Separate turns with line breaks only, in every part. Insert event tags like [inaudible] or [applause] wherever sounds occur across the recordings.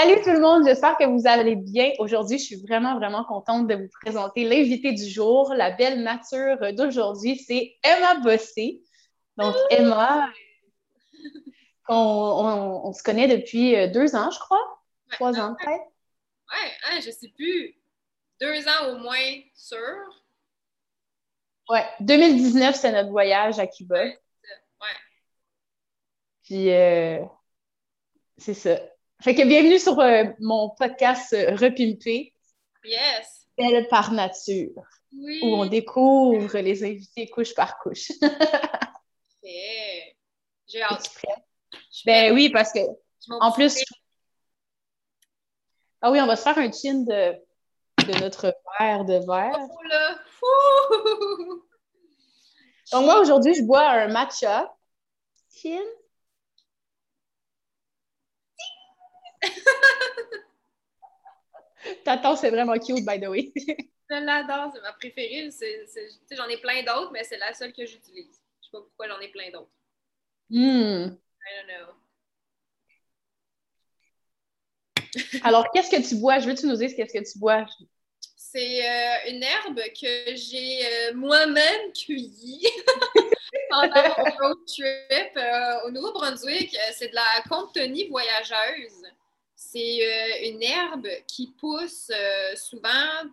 Salut tout le monde, j'espère que vous allez bien. Aujourd'hui, je suis vraiment, vraiment contente de vous présenter l'invité du jour, la belle nature d'aujourd'hui, c'est Emma Bossé. Donc, Emma, on, se connaît depuis euh, deux ans, je crois. Trois ans, peut-être.
Ouais, hein, je sais plus. Deux ans au moins, sûr.
Ouais, 2019, c'est notre voyage à Cuba. Ouais. Puis, euh, c'est ça. Fait que bienvenue sur euh, mon podcast euh, Repimpé.
Yes.
Belle par nature.
Oui.
Où on découvre les invités couche par couche. [laughs]
J'ai hâte.
Ben oui, parce que en plus. Ah oui, on va se faire un chin de, de notre verre de verre.
Oh là!
Donc moi, aujourd'hui, je bois un matcha. Chin. [laughs] Ta c'est vraiment cute, by the way. [laughs]
je l'adore, c'est ma préférée. J'en ai plein d'autres, mais c'est la seule que j'utilise. Je sais pas pourquoi j'en ai plein d'autres.
Hmm.
I don't know. [laughs]
Alors, qu'est-ce que tu bois? Je veux que tu nous dises qu'est-ce que tu bois?
C'est euh, une herbe que j'ai euh, moi-même cueillie pendant mon road trip euh, au Nouveau-Brunswick. C'est de la Comptonie voyageuse. C'est euh, une herbe qui pousse euh, souvent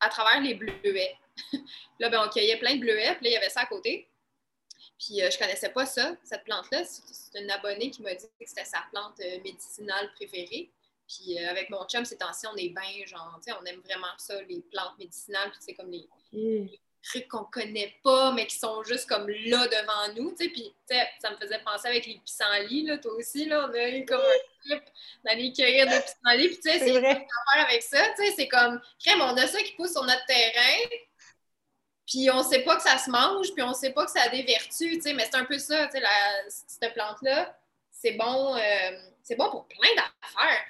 à travers les bleuets. [laughs] là, ben, on cueillait plein de bleuets, puis là, il y avait ça à côté. Puis euh, je connaissais pas ça, cette plante-là. C'est une abonnée qui m'a dit que c'était sa plante médicinale préférée. Puis avec mon chum, ces temps-ci, on est bien, genre, on aime vraiment ça, les plantes médicinales, puis c'est comme les, qu'on connaît pas, mais qui sont juste comme là devant nous, tu sais, puis ça me faisait penser avec les pissenlits, là, toi aussi, là, on a eu comme un trip d'aller cueillir des pissenlits, puis tu sais, c'est faire avec ça, tu sais, c'est comme, crème, on a ça qui pousse sur notre terrain, puis on sait pas que ça se mange, puis on sait pas que ça a des vertus, tu sais, mais c'est un peu ça, tu sais, cette plante-là, c'est bon, euh, c'est bon pour plein d'affaires.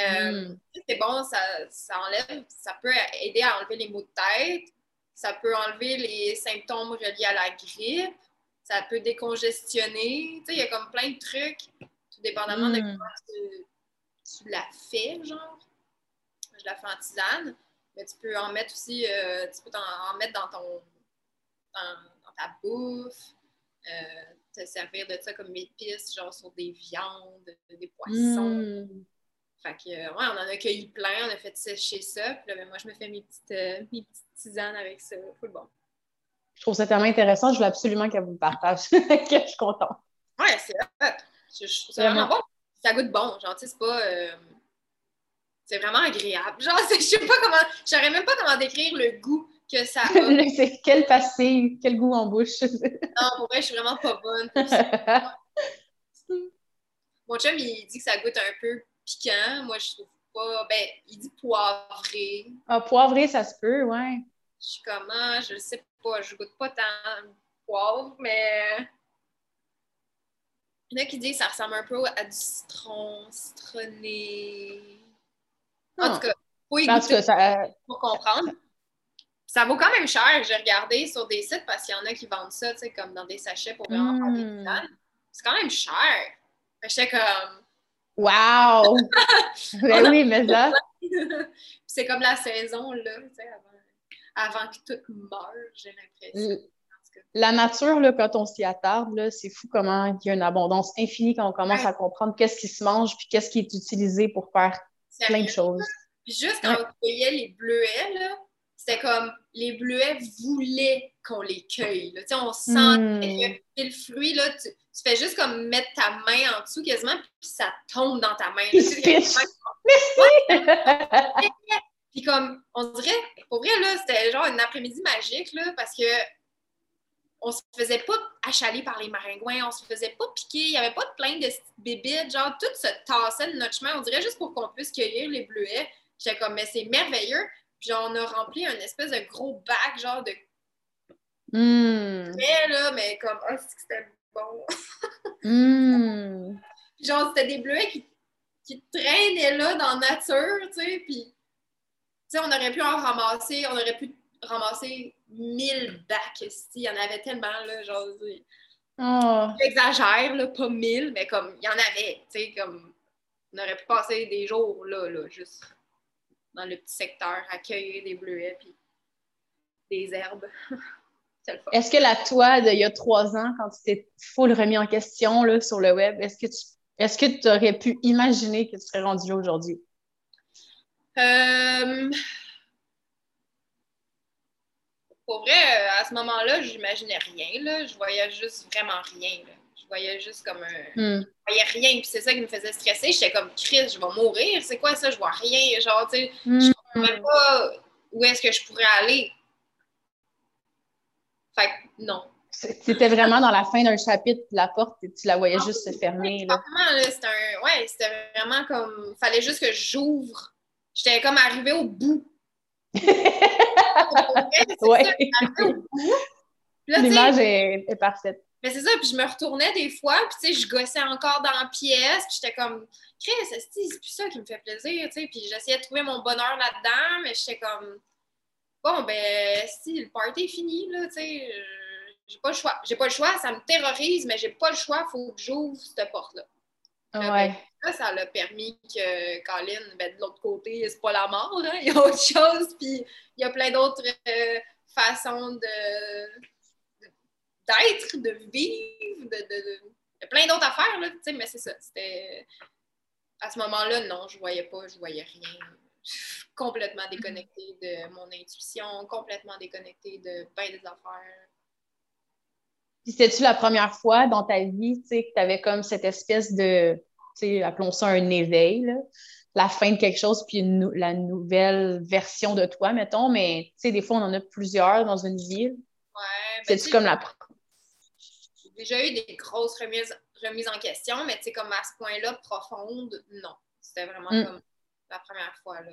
Euh, mm. C'est bon, ça, ça enlève, ça peut aider à enlever les maux de tête, ça peut enlever les symptômes reliés à la grippe. Ça peut décongestionner. Tu sais, il y a comme plein de trucs, tout dépendamment de hmm. comment tu, la fais, genre. Je la fais en tisane. Mais tu peux en mettre aussi, euh, tu peux en, mettre dans ton dans, ta bouffe. Euh, te servir de ça comme épice, genre sur des viandes, des poissons. Hmm. Fait que, ouais, on en a cueilli plein, on a fait sécher ça. Puis là, ben, moi, je me fais mes petites, euh, mes petites tisanes avec ça. Full bon.
Je trouve ça tellement intéressant. Je veux absolument qu'elle vous le partage. [laughs] que je suis contente.
Ouais, c'est C'est vraiment bon. Ça goûte bon. Genre, c'est pas. Euh, c'est vraiment agréable. Genre, [laughs] je sais pas comment. Je saurais même pas comment décrire le goût que ça [laughs] a.
quel passé, quel goût en bouche.
non, pour vrai, je suis vraiment pas bonne. Mon chum, il dit que ça goûte un peu piquant. Moi, je trouve pas. Ben, il dit poivré.
Ah, poivré, ça se peut, ouais.
Je suis comment, ah, je sais pas, je goûte pas tant de poivre, mais. Il y en a qui disent que ça ressemble un peu à du citron, citronné. En tout ah. cas, faut y goûter ça... pour comprendre. Ça vaut quand même cher. J'ai regardé sur des sites parce qu'il y en a qui vendent ça, tu sais, comme dans des sachets pour vraiment faire des mmh. C'est quand même cher. J'étais comme,
Wow! [laughs] ben oui, mais là. [laughs]
c'est comme la saison, là, tu sais, avant, avant, que tout meure, j'ai l'impression.
La nature, là, quand on s'y attarde, c'est fou comment il y a une abondance infinie quand on commence à comprendre qu'est-ce qui se mange puis qu'est-ce qui est utilisé pour faire plein de choses.
Puis juste quand on cueillait les bleuets, là, c'était comme les bleuets voulaient qu'on les cueille. Là. On sent hmm. que le fruit, là, tu, fais juste comme mettre ta main en dessous quasiment, puis ça tombe dans ta main. Merci! puis comme, on dirait, pour vrai, là, c'était genre un après-midi magique, là, parce que on se faisait pas achaler par les maringouins, on se faisait pas piquer, il y avait pas de plein de bébites, genre tout se tassait de notre chemin, on dirait juste pour qu'on puisse cueillir les bleuets. J'étais comme, mais c'est merveilleux. Puis on a rempli un espèce de gros bac, genre de.
Mmh.
Mais là, mais comme, oh, c'était bon.
mmh.
Genre, c'était des bleuets qui, qui traînaient là dans la nature, tu sais. Puis, tu sais, on aurait pu en ramasser, on aurait pu ramasser mille bacs ici. Il y en avait tellement, là, genre.
Oh.
J'exagère, là, pas mille, mais comme, il y en avait, tu sais, comme On aurait pu passer des jours là, là, juste dans le petit secteur, à cueillir des bleuets puis des herbes. [laughs]
Est-ce que la toi d'il y a trois ans, quand tu t'es full remis en question là, sur le web, est-ce que tu est-ce que tu aurais pu imaginer que tu serais rendu là aujourd'hui?
Euh, pour vrai, euh, à ce moment-là, j'imaginais rien. Là. Je voyais juste vraiment rien. Je voyais juste comme un. Hmm. Je voyais rien. Puis c'est ça qui me faisait stresser. J'étais comme, Chris, je vais mourir. C'est quoi ça? Je vois rien. Genre, tu sais, je ne hmm. même pas où est-ce que je pourrais aller. Fait que non.
C'était vraiment dans la fin d'un chapitre, la porte, tu la voyais juste se fermer.
Là. C'était ouais, c'était vraiment comme. Fallait juste que j'ouvre. J'étais comme arrivée au bout. [laughs]
ouais. L'image est, est, parfaite.
Mais c'est ça, puis je me retournais des fois, puis tu sais, je gossais encore dans la pièce, puis j'étais comme, Chris, c'est plus ça qui me fait plaisir, tu sais, puis j'essayais de trouver mon bonheur là-dedans, mais j'étais comme, bon, ben, si, le party est fini, là, tu sais, j'ai pas le choix. J'ai pas le choix, ça me terrorise, mais j'ai pas le choix, il faut que j'ouvre cette porte-là.
Ouais.
Ça, ça l'a permis que Colin, ben, de l'autre côté, c'est pas la mort, hein? il y a autre chose, puis il y a plein d'autres euh, façons de d'être, de vivre, de, de, de... plein d'autres affaires, là, mais c'est ça. C'était. À ce moment-là, non, je voyais pas, je voyais rien. Complètement déconnectée de mon intuition, complètement déconnectée de plein des affaires.
Puis c'était-tu la première fois dans ta vie, tu sais, que tu avais comme cette espèce de, tu sais, appelons ça un éveil, là, la fin de quelque chose, puis la nouvelle version de toi, mettons, mais tu sais, des fois, on en a plusieurs dans une vie.
Ouais.
Ben, C'est-tu comme la...
J'ai déjà eu des grosses remises, remises en question, mais tu sais, comme à ce point-là, profonde, non. C'était vraiment mm. comme la première fois, là.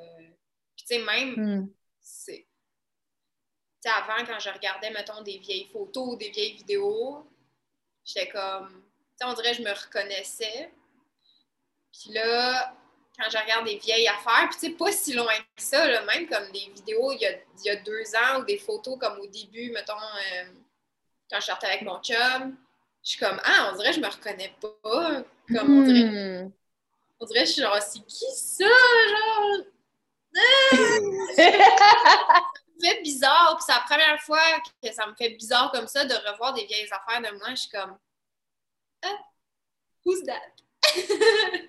Puis tu sais, même, mm. c'est avant, quand je regardais, mettons, des vieilles photos ou des vieilles vidéos, j'étais comme, tu on dirait que je me reconnaissais. Puis là, quand je regarde des vieilles affaires, puis tu sais, pas si loin que ça, même comme des vidéos il y, a, deux ans ou des photos comme au début, mettons, euh, quand je sortais avec mon chum, je suis comme, ah, on dirait que je me reconnais pas. Comme, on dirait, hmm. On dirait, je suis genre, c'est qui ça, genre? [laughs] fait bizarre. Puis c'est la première fois que ça me fait bizarre comme ça de revoir des vieilles affaires de moi. Je suis comme Ah, who's that? [laughs]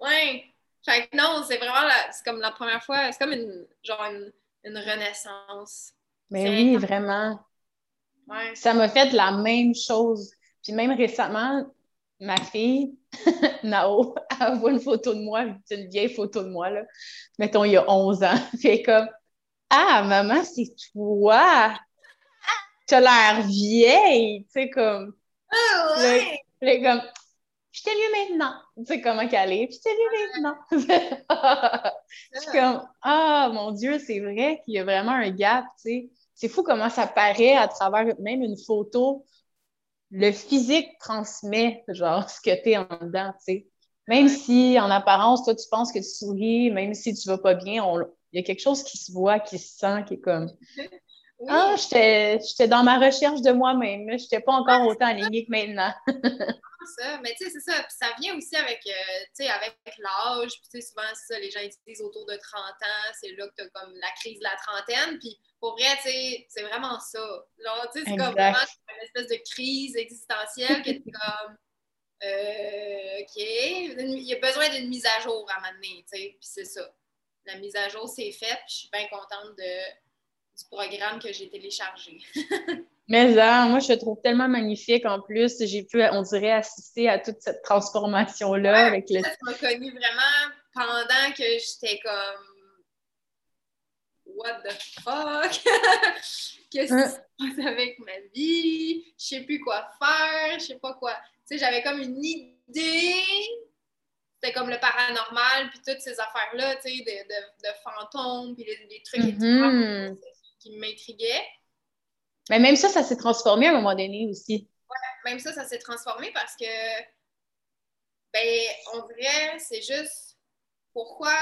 ouais. Fait que non, c'est vraiment c'est comme la première fois, c'est comme une genre une, renaissance.
Mais oui, vraiment.
Ouais.
Ça m'a fait la même chose. Puis même récemment, ma fille, [laughs] Nao, [laughs] elle voit une photo de moi, une vieille photo de moi, là. Mettons, il y a 11 ans. [laughs] Fait comme ah, maman, c'est toi! Tu as l'air vieille! Tu sais, comme.
Ah, ouais!
Là, comme, je t'ai vu maintenant. Tu sais comment qu'elle est, je t'ai vu maintenant. [laughs] je suis comme, ah, mon Dieu, c'est vrai qu'il y a vraiment un gap, tu sais. C'est fou comment ça paraît à travers même une photo. Le physique transmet, genre, ce que tu es en dedans, tu sais. Même si, en apparence, toi, tu penses que tu souris, même si tu vas pas bien, on, il y a quelque chose qui se voit, qui se sent, qui est comme [laughs] Ah, j'étais dans ma recherche de moi-même. Je n'étais pas encore autant alignée que maintenant. [laughs]
ça. Mais tu sais, c'est ça. Puis ça vient aussi avec, euh, avec l'âge. Puis souvent, ça, les gens disent autour de 30 ans, c'est là que tu as comme la crise de la trentaine. Puis pour vrai, tu sais, c'est vraiment ça. Genre, tu sais, c'est comme vraiment une espèce de crise existentielle que tu comme. Euh, OK, il y a besoin d'une mise à jour à un moment donné, tu sais, puis c'est ça la mise à jour s'est faite, puis je suis bien contente de, du programme que j'ai téléchargé. [laughs]
Mais hein, moi, je te trouve tellement magnifique en plus. J'ai pu, on dirait, assister à toute cette transformation-là. avec le...
Ça m'a connu vraiment pendant que j'étais comme What the fuck? [laughs] Qu'est-ce qui se passe avec ma vie? Je sais plus quoi faire, je sais pas quoi. Tu sais, j'avais comme une idée, c'était comme le paranormal, puis toutes ces affaires-là, tu sais, de, de, fantômes, puis les, trucs mm-hmm. qui m'intriguaient.
Mais même ça, ça s'est transformé à un moment donné aussi.
Ouais, même ça, ça s'est transformé parce que, ben, on dirait, c'est juste pourquoi.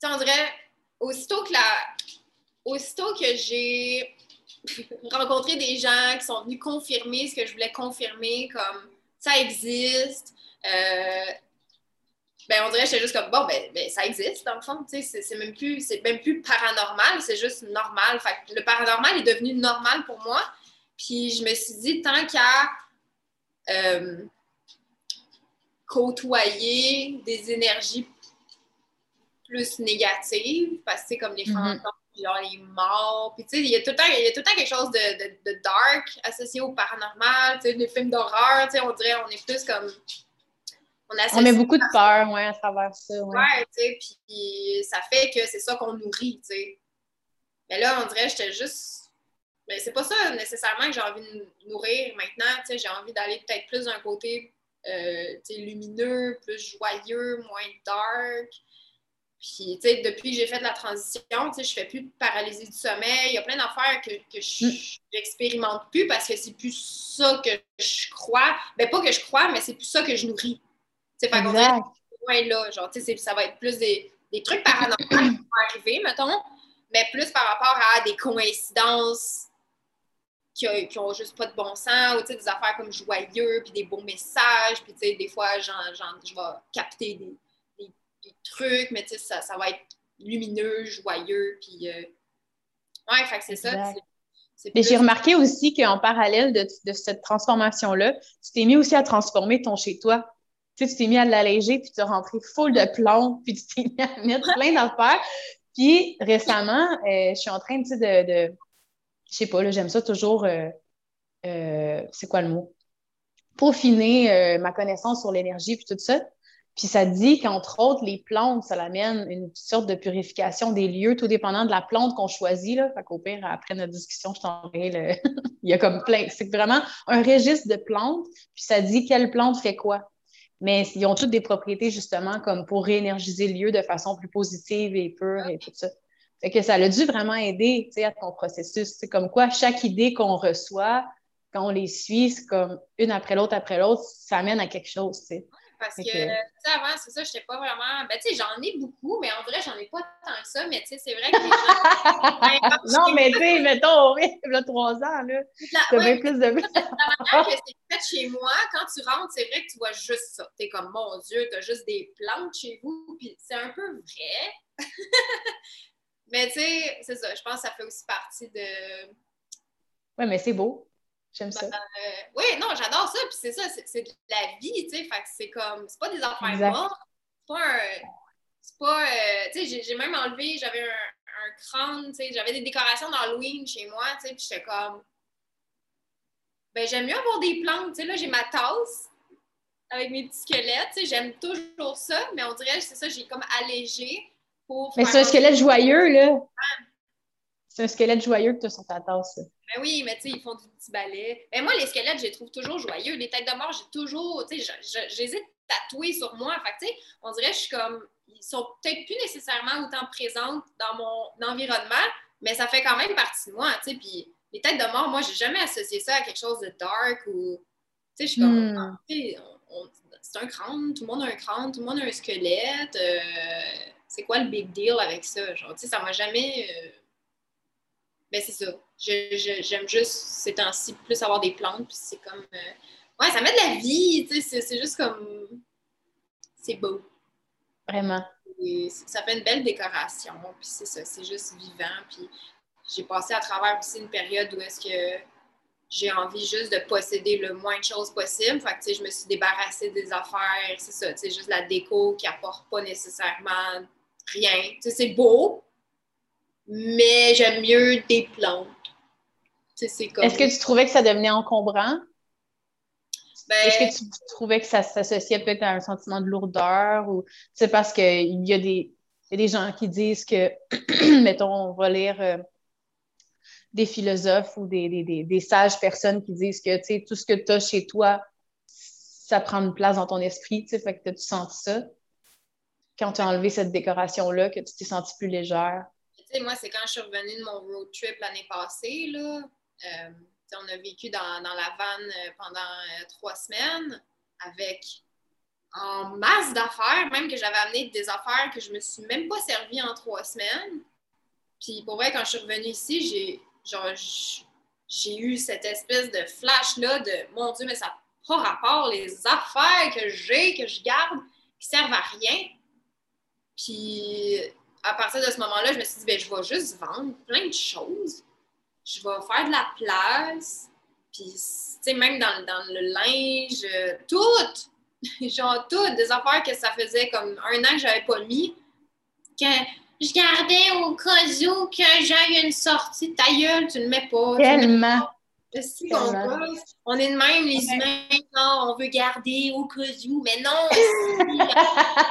Tu sais, on dirait, aussitôt que la. Aussitôt que j'ai rencontré des gens qui sont venus confirmer ce que je voulais confirmer, comme ça existe, euh, ben, on dirait que j'étais juste comme, bon, ben, ben, ça existe, dans le fond, tu sais, c'est même, plus, même plus paranormal, c'est juste normal. Fait le paranormal est devenu normal pour moi. Puis je me suis dit, tant qu'à euh, côtoyer des énergies plus négatives, parce que c'est comme les mm-hmm. fantômes, genre les morts, puis tu sais, il y a tout le temps, il y a tout le temps quelque chose de, de, dark associé au paranormal, tu sais, des films d'horreur, tu sais, on dirait, on est plus comme
on, met beaucoup de peur, ouais, à travers ça.
Ouais, ouais tu sais, puis ça fait que c'est ça qu'on nourrit, tu sais. Mais là, on dirait que j'étais juste. Mais c'est pas ça nécessairement que j'ai envie de nourrir maintenant, tu sais, j'ai envie d'aller peut-être plus d'un côté euh, lumineux, plus joyeux, moins dark. Puis, tu sais, depuis que j'ai fait la transition, tu sais, je fais plus de paralysie du sommeil. Il y a plein d'affaires que, que je n'expérimente mm. plus parce que c'est plus ça que je crois. Ben, pas que je crois, mais c'est plus ça que je nourris. C'est pas exact. loin là. Genre, ça va être plus des, des trucs paranormaux qui vont arriver, mettons, mais plus par rapport à des coïncidences qui, qui ont juste pas de bon sens, ou des affaires comme joyeux, puis des beaux messages, puis des fois, genre, je vais capter des, des, trucs, mais ça, ça va être lumineux, joyeux, puis... Euh... Ouais, fait que c'est ça.
Mais j'ai remarqué aussi qu'en parallèle de, de cette transformation-là, tu t'es mis aussi à transformer ton chez-toi tu t'es mis à l'alléger, puis tu as rentré full de plantes, puis tu t'es mis à mettre plein d'affaires. Puis récemment, euh, je suis en train, de, de je sais pas, là, j'aime ça toujours, euh, euh, c'est quoi le mot? Peaufiner ma connaissance sur l'énergie, puis tout ça. Puis ça dit qu'entre autres, les plantes, ça amène une sorte de purification des lieux, tout dépendant de la plante qu'on choisit. Là. Fait qu'au pire, après notre discussion, je t'enverrai le. [laughs] Il y a comme plein. C'est vraiment un registre de plantes, puis ça dit quelle plante fait quoi mais ils ont toutes des propriétés justement comme pour réénergiser le lieu de façon plus positive et pure et tout ça. Fait que ça a dû vraiment aider à ton processus. C'est comme quoi chaque idée qu'on reçoit, quand on les suit, c'est comme une après l'autre après l'autre, ça amène à quelque chose. sais.
Parce que, tu sais, avant, c'est ça, je n'étais pas vraiment. Ben, tu sais, j'en ai beaucoup, mais en vrai, j'en ai pas tant que ça. Mais, tu sais, c'est vrai que les
gens. [laughs] non, mais, tu sais, mettons, y a trois ans, là. Tu
bien plus de. La manière que c'est fait chez moi, quand tu rentres, c'est vrai que tu vois juste ça. Tu es comme, mon Dieu, tu as juste des plantes chez vous. Puis, c'est un peu vrai. [laughs] mais, tu sais, c'est ça. Je pense que ça fait aussi partie de.
Oui, mais c'est beau. J'aime ça.
Ben, euh, oui, non, j'adore ça. Puis c'est ça, c'est de la vie, tu sais. Fait que c'est comme, c'est pas des affaires mortes. C'est pas un. C'est pas. Euh, tu sais, j'ai même enlevé, j'avais un, un crâne, tu sais, j'avais des décorations d'Halloween chez moi, tu sais, puis j'étais comme. Ben, j'aime mieux avoir des plantes, tu sais. Là, j'ai ma tasse avec mes petits squelettes, tu sais, j'aime toujours ça, mais on dirait, c'est ça, j'ai comme allégé pour.
Mais c'est un squelette joyeux, là. C'est un squelette joyeux que tu as sur ta tasse.
Ben oui, mais tu sais, ils font du petit balai. Mais ben moi, les squelettes, je les trouve toujours joyeux. Les têtes de mort, j'ai toujours, tu sais, j'hésite tatouer sur moi. Fait tu sais, on dirait que je suis comme, ils sont peut-être plus nécessairement autant présentes dans mon environnement, mais ça fait quand même partie de moi, tu sais. Puis les têtes de mort, moi, j'ai jamais associé ça à quelque chose de dark ou, tu sais, je suis comme, hmm. c'est un crâne, tout le monde a un crâne, tout le monde a un squelette. Euh, c'est quoi le big deal avec ça? Genre, tu sais, ça m'a jamais. Euh, ben, c'est ça. J'aime juste ces temps-ci plus avoir des plantes, puis c'est comme. Euh, ouais, ça met de la vie, tu sais, c'est juste comme. C'est beau.
Vraiment.
ça fait une belle décoration, puis c'est ça, c'est juste vivant. Puis j'ai passé à travers aussi une période où est-ce que j'ai envie juste de posséder le moins de choses possible. Fait que, tu sais, je me suis débarrassée des affaires, c'est ça, tu sais, juste la déco qui apporte pas nécessairement rien. Tu sais, c'est beau, mais j'aime mieux des plantes.
Est-ce que tu trouvais que ça devenait encombrant? Ben Est-ce que tu trouvais que ça s'associait peut-être à un sentiment de lourdeur ou c'est parce qu'il y, a des, des gens qui disent que, [clears throat] mettons, on va lire euh, des philosophes ou des, des, des, sages personnes qui disent que tout ce que tu as chez toi, ça prend une place dans ton esprit, fait que tu sens ça? Quand tu as enlevé cette décoration-là, que tu t'es sentie plus légère?
moi, c'est quand je suis revenue de mon road trip l'année passée, là, on a vécu dans, la vanne euh, pendant euh, trois semaines avec en masse d'affaires, même que j'avais amené des affaires que je me suis même pas servi en trois semaines. Puis pour vrai, quand je suis revenue ici, j'ai genre j'ai eu cette espèce de flash-là de mon Dieu, mais ça n'a pas rapport les affaires que j'ai, que je garde. qui servent à rien. Puis à partir de ce moment-là, je me suis dit, ben, je vais juste vendre plein de choses. Je vais faire de la place. Puis, tu sais, même dans, dans, le linge, euh, tout! [laughs] Genre, tout! Des affaires que ça faisait comme un an que j'avais pas mis. Que je gardais au cas où que j'aille une sortie. Ta gueule, tu le mets pas.
Tellement!
on, est de même, les humains, non, on veut garder au cas où, mais non! [laughs]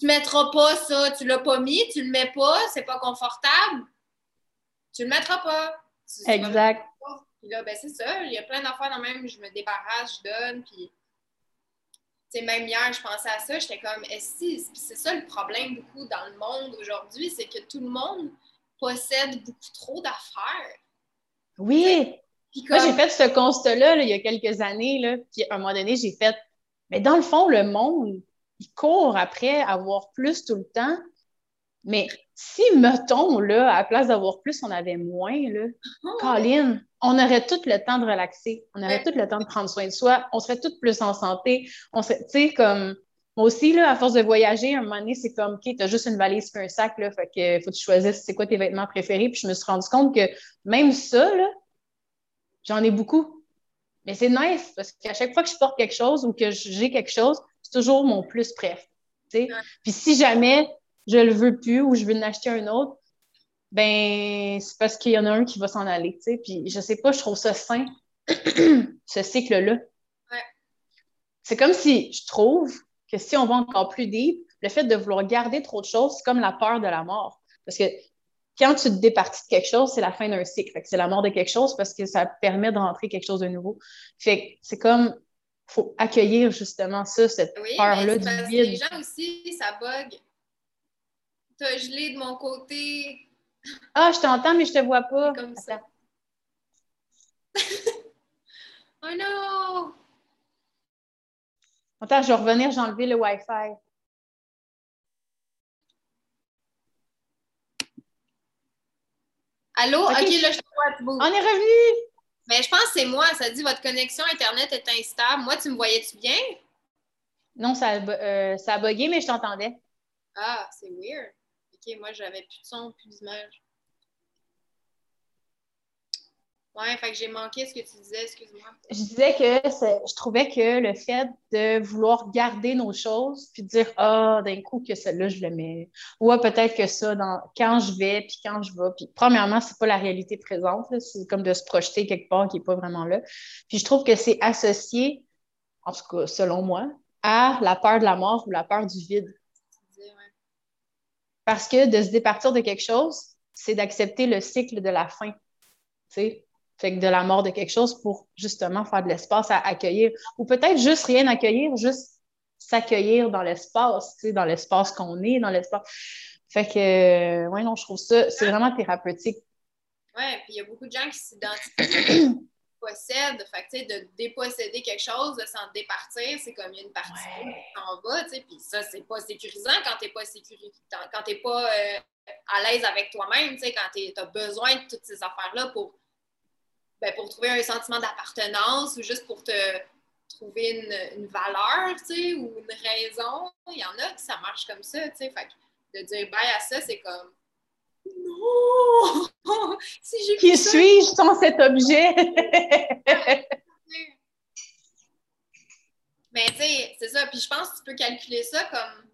tu mettras pas ça, tu l'as pas mis, tu le mets pas, c'est pas confortable. Tu le mettras pas.
Exact.
Puis là, ben c'est ça, il y a plein d'affaires dans même, je me débarrasse, je donne, puis tu sais, même hier, je pensais à ça, j'étais comme, est-ce c'est ça le problème beaucoup dans le monde aujourd'hui, c'est que tout le monde possède beaucoup trop d'affaires.
Oui. Moi, j'ai fait ce constat-là il y a quelques années, là, puis à un moment donné, j'ai fait, mais dans le fond, le monde, il court après avoir plus tout le temps. Mais si, mettons, là, à la place d'avoir plus, on avait moins, là, oh. Colin, on aurait tout le temps de relaxer. On aurait tout le temps de prendre soin de soi. On serait toutes plus en santé. On serait, tu sais, comme, moi aussi, là, à force de voyager, à un moment donné, c'est comme, OK, t'as juste une valise et un sac, là, fait que faut que tu choisisses c'est quoi tes vêtements préférés. Puis je me suis rendu compte que même ça, là, j'en ai beaucoup. Mais c'est nice parce qu'à chaque fois que je porte quelque chose ou que j'ai quelque chose, c'est toujours mon plus bref. Puis si jamais je le veux plus ou je veux en acheter un autre, ben c'est parce qu'il y en a un qui va s'en aller. Puis je sais pas, je trouve ça sain, [clears throat] ce cycle-là. C'est comme si je trouve que si on va encore plus deep, le fait de vouloir garder trop de choses, c'est comme la peur de la mort. Parce que quand tu te départis de quelque chose, c'est la fin d'un cycle. c'est la mort de quelque chose parce que ça permet de rentrer quelque chose de nouveau. Fait c'est comme faut accueillir justement ça, cette peur-là du vide.
Les gens aussi, ça bug. T'as gelé de mon côté.
Ah, je t'entends, mais je te vois pas.
Comme ça. [laughs] oh non!
Attends, je vais revenir, j'ai enlevé le Wi-Fi.
Allô? OK, là, je te vois.
On est revenu!
Mais je pense que c'est moi. Ça dit votre connexion Internet est instable. Moi, tu me voyais-tu bien?
Non, ça, euh, ça a bugué, mais je t'entendais.
Ah, c'est weird. OK, moi, j'avais plus de son, plus d'image. Ouais, fait que j'ai manqué ce que tu disais, excuse-moi.
Je disais que je trouvais que le fait de vouloir garder nos choses, puis de dire Ah, d'un coup que celle-là, je le mets. Ou peut-être que ça, dans, quand je vais, puis quand je vais. Puis premièrement, c'est pas la réalité présente, c'est comme de se projeter quelque part qui n'est pas vraiment là. Puis je trouve que c'est associé, en tout cas, selon moi, à la peur de la mort ou la peur du vide. Parce que de se départir de quelque chose, c'est d'accepter le cycle de la fin. Tu sais? Fait que de la mort de quelque chose pour justement faire de l'espace à accueillir. Ou peut-être juste rien accueillir, juste s'accueillir dans l'espace, tu sais, dans l'espace qu'on est, dans l'espace. Fait que, euh, ouais, non, je trouve ça, c'est vraiment thérapeutique.
Ouais, puis il y a beaucoup de gens qui s'identifient [clears throat] possèdent. Fait que, tu sais, de déposséder quelque chose, de s'en départir, c'est comme une partie qui s'en va, tu sais. Puis ça, c'est pas sécurisant quand t'es pas quand t'es pas euh, à l'aise avec toi-même, tu sais, quand tu as besoin de toutes ces affaires-là pour ben, pour trouver un sentiment d'appartenance ou juste pour te trouver une, valeur, tu sais, ou une raison. Il y en a qui ça marche comme ça, tu sais. Fait de dire bye à ça, c'est comme si j'ai
Qui suis-je sans cet objet?
Mais tu sais, c'est ça. Puis je pense que tu peux calculer ça comme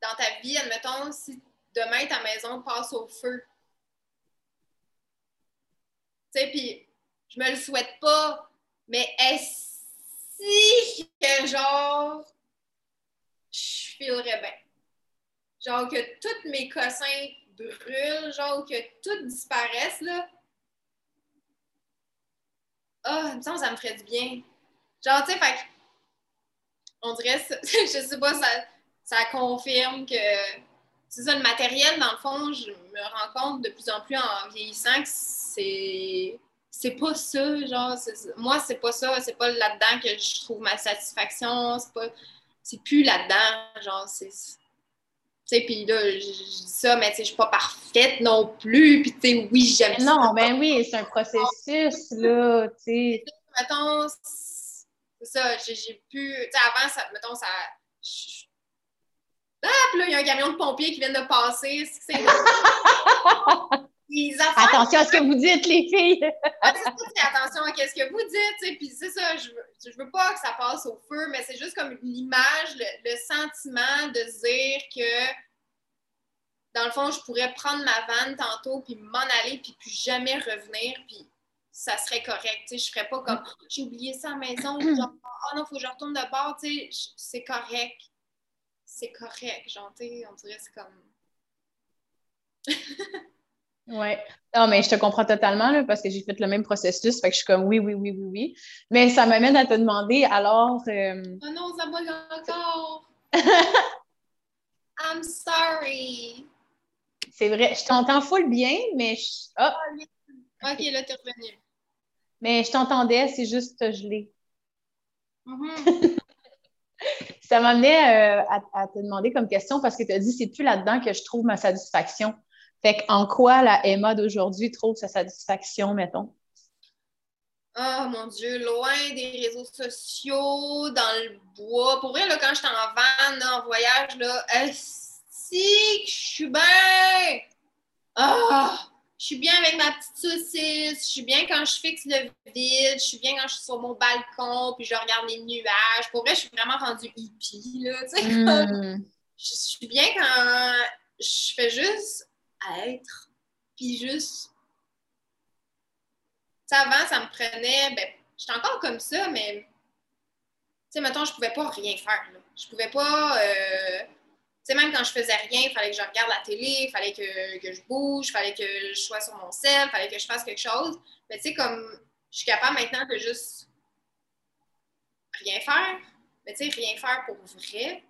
dans ta vie, admettons, si demain ta maison passe au feu. Tu sais, puis je me le souhaite pas, mais est-ce que genre je filerais bien? Genre que tous mes cossins brûlent, genre que tout disparaisse, là. Ah, oh, ça me ferait du bien. Genre, tu sais, fait on dirait, [laughs] je sais pas, ça, ça confirme que c'est ça, le matériel, dans le fond, je me rends compte de plus en plus en vieillissant que c'est c'est pas ça, genre, moi, c'est pas ça, c'est pas là-dedans que je trouve ma satisfaction, c'est pas, c'est plus là-dedans, genre, c'est, puis là, je, dis ça, mais je suis pas parfaite non plus, puis tu sais, oui, j'aime
ça. Non, ben oui, c'est un processus, là, tu sais.
Mettons, c'est ça, j'ai pu, tu sais, avant, ça, mettons, ça, Ah, puis là, il y a un camion de pompiers qui vient de passer. C'est [laughs]
Attention à ce que vous dites, les filles! [laughs]
attention à ce que vous dites, puis c'est ça, je veux, je veux pas que ça passe au feu, mais c'est juste comme l'image, le, sentiment de dire que, dans le fond, je pourrais prendre ma vanne tantôt, puis m'en aller, puis plus jamais revenir, puis ça serait correct, je ferais pas comme, j'ai oublié ça à la maison, [clears throat] genre, oh non, faut que je retourne de bord, c'est correct. C'est correct, genre, on dirait c'est comme...
Oui. Non, mais je te comprends totalement là, parce que j'ai fait le même processus. Fait que je suis comme oui, oui, oui, oui, oui. Mais ça m'amène à te demander alors.
Euh... Oh non, ça bug encore. [laughs] I'm sorry.
C'est vrai, je t'entends full bien, mais je... oh.
Ok, là, t'es revenu.
Mais je t'entendais, c'est juste gelé.
Mm-hmm. [laughs]
ça m'amenait euh, à, à, te demander comme question parce que tu as dit c'est plus là-dedans que je trouve ma satisfaction. Fait en quoi la Emma d'aujourd'hui trouve sa satisfaction, mettons?
Oh mon Dieu, loin des réseaux sociaux, dans le bois. Pour vrai, là, quand j'étais en van, en voyage, là, si je suis bien. Ah! je suis bien avec ma petite saucisse, je suis bien quand je fixe le vide, je suis bien quand je suis sur mon balcon, puis je regarde les nuages. Pour vrai, je suis vraiment rendue hippie, là, tu sais. Hmm. [laughs] Je suis bien quand je fais juste être, puis juste. Tu avant, ça me prenait. Ben, j'étais encore comme ça, mais. Tu sais, mettons, je pouvais pas rien faire. Là. Je pouvais pas. Euh, tu sais, même quand je faisais rien, il fallait que je regarde la télé, il fallait que, que je bouge, il fallait que je sois sur mon sel, il fallait que je fasse quelque chose. Mais tu sais, comme je suis capable maintenant de juste rien faire. Mais tu sais, rien faire pour vrai.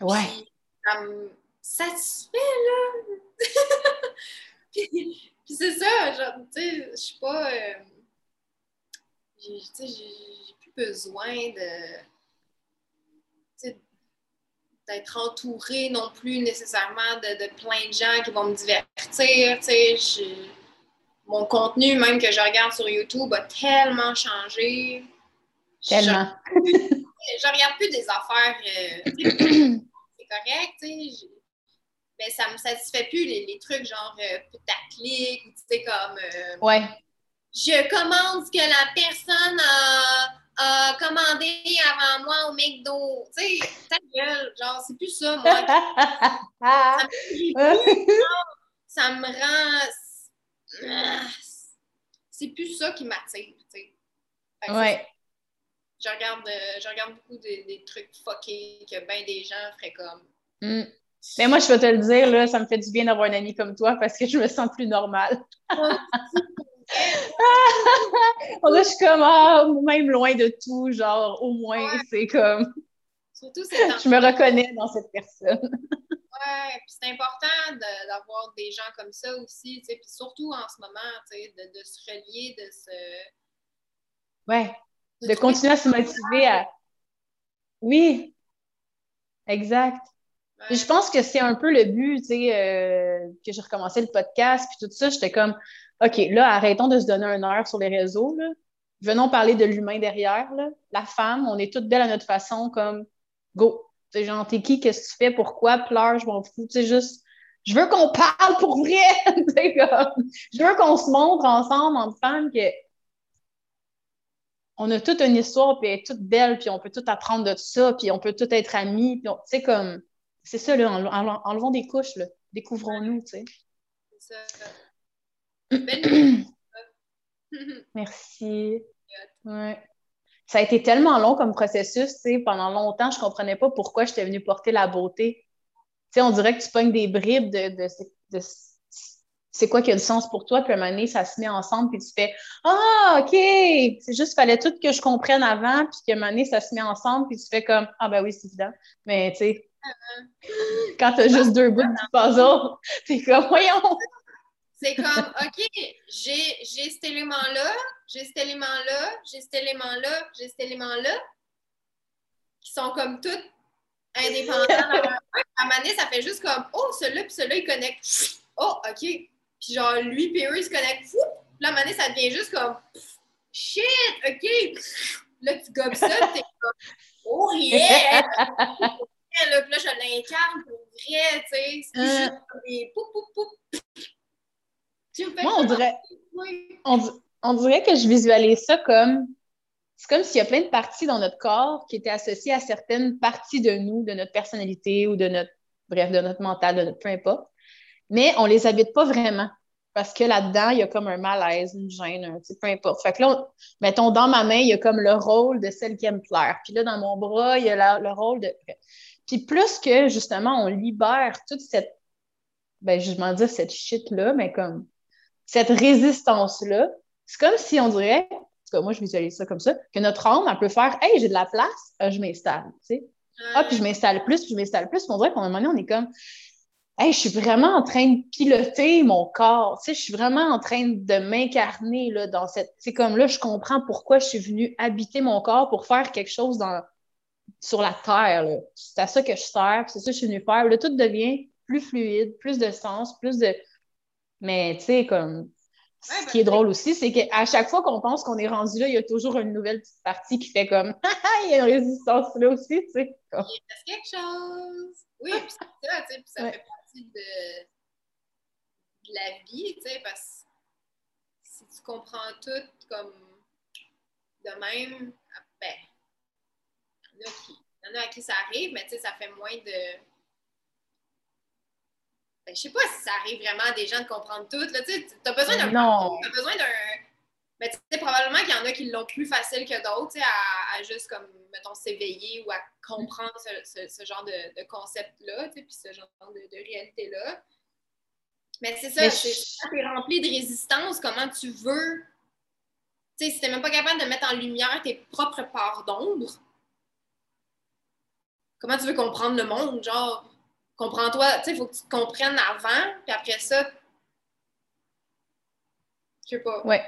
Ouais.
ça me satisfait, là. [laughs] puis, c'est ça, genre, tu sais, je suis pas. Euh, tu sais, j'ai plus besoin de. d'être entourée non plus nécessairement de, plein de gens qui vont me divertir. Tu sais, mon contenu, même que je regarde sur YouTube, a tellement changé.
Tellement.
Je, [laughs] je regarde plus des affaires. Euh, [coughs] c'est correct, tu sais mais ça me satisfait plus les, trucs genre euh, putaclic ou tu sais comme euh,
ouais.
je commande ce que la personne a, commandé avant moi au McDo. Tu sais ta gueule genre c'est plus ça moi. [laughs] [laughs] Ça, me, rend c'est plus ça qui m'attire tu sais.
Ouais.
je regarde, euh, je regarde beaucoup des, trucs fuckés que bien des gens feraient comme.
Mm. Mais moi, je peux te le dire, là, ça me fait du bien d'avoir un ami comme toi parce que je me sens plus normale. [laughs] je suis comme, ah, même loin de tout, genre, au moins, c'est comme.
Surtout, [laughs]
Je me reconnais dans cette personne.
ouais, puis c'est important d'avoir des gens comme ça aussi, tu sais, puis surtout en ce moment, tu sais, de, de, se relier, de se.
Ouais, de continuer à se motiver à. Oui, exact. Je pense que c'est un peu le but, tu sais, euh, que j'ai recommencé le podcast, puis tout ça, j'étais comme, OK, là, arrêtons de se donner un heure sur les réseaux, là. Venons parler de l'humain derrière, là. La femme, on est toutes belles à notre façon, comme, go. Tu sais, genre, t'es qui, qu'est-ce que tu fais, pourquoi, pleure, je m'en fous, tu sais, juste, je veux qu'on parle pour vrai, [laughs] tu sais, comme, je veux qu'on se montre ensemble, entre femmes, que on a toute une histoire, puis elle est toute belle, puis on peut tout apprendre de ça, puis on peut tout être amis, puis tu sais, comme c'est ça, là, en, enlevant des couches, là. Découvrons-nous, tu sais. C'est ça. [laughs] Merci. Ouais. Ça a été tellement long comme processus, tu sais. Pendant longtemps, je ne comprenais pas pourquoi j'étais venue porter la beauté. Tu sais, on dirait que tu pognes des bribes de, de, c'est quoi qui a du sens pour toi, puis à un moment donné, ça se met ensemble, puis tu fais Ah, OK! C'est juste, fallait tout que je comprenne avant, puis qu'à un moment donné, ça se met ensemble, puis tu fais comme Ah, ben oui, c'est évident. Mais tu sais, [laughs] quand tu as juste deux bouts du puzzle, [laughs] c'est comme, voyons!
C'est comme, OK, j'ai cet élément-là, j'ai cet élément-là, j'ai cet élément-là, j'ai cet élément-là, qui sont comme toutes indépendants. [laughs] à un moment ça fait juste comme, oh, celui-là puis celui-là, ils connectent. Oh, OK. Puis genre, lui puis eux, ils se connectent. Puis là, à un moment ça devient juste comme, shit, OK. Là, tu gobes ça, t'es comme, oh yeah! Là, puis là, je l'incarne pour vrai, tu sais. C'est
Euh.
des poup, poup, poup. Tu
Moi, on dirait,
Oui.
on, on dirait que je visualise ça comme. C'est comme s'il y a plein de parties dans notre corps qui étaient associées à certaines parties de nous, de notre personnalité ou de notre, bref, de notre mental, de notre peu importe. Mais on les habite pas vraiment. Parce que là-dedans, il y a comme un malaise, une gêne, un, sais, peu importe. Fait que là, on- mettons, dans ma main, il y a comme le rôle de celle qui aime plaire. Puis là, dans mon bras, il y a la- le rôle de. Puis plus que, justement, on libère toute cette. Ben, je m'en dire cette shit-là, mais comme cette résistance-là, c'est comme si on dirait, en tout cas, moi, je visualise ça comme ça, que notre âme, elle peut faire Hey, j'ai de la place, euh, je m'installe. Tu sais. Ah, puis je m'installe plus, puis je m'installe plus. Puis on dirait qu'à un moment donné, on est comme Hey, je suis vraiment en train de piloter mon corps. Tu sais, je suis vraiment en train de m'incarner là, dans cette. C'est comme là, je comprends pourquoi je suis venue habiter mon corps pour faire quelque chose dans... sur la terre. C'est à ça que je sers, c'est ça que je suis venue faire. Là, tout devient plus fluide, plus de sens, plus de. Mais tu sais, comme. Ce
Ouais,
qui est
ben,
drôle aussi, c'est qu'à chaque fois qu'on pense qu'on est rendu là, il y a toujours une nouvelle petite partie qui fait comme [laughs] il y a une résistance là aussi, tu sais. Comme-
Il reste quelque chose. Oui, puis ça, tu sais, puis ça
Ouais.
fait partie de, de la vie, tu sais, parce que si tu comprends tout comme de même, il y en a qui, il y en a à qui ça arrive, mais tu sais, ça fait moins de. Ben, je sais pas si ça arrive vraiment à des gens de comprendre tout. Tu t'as besoin d'un
Non.
T'as besoin d'un. Mais tu sais, probablement qu'il y en a qui l'ont plus facile que d'autres, tu sais, à, à juste comme, mettons, s'éveiller ou à comprendre ce, ce- ce genre de, de concept-là, tu sais, puis ce genre de, de réalité-là. Mais c'est ça, c'est
je-
t'es rempli de résistance, comment tu veux. Tu sais, si t'es même pas capable de mettre en lumière tes propres parts d'ombre, comment tu veux comprendre le monde? Genre, comprends-toi, tu sais, il faut que tu te comprennes avant, puis après ça, je sais pas.
Ouais.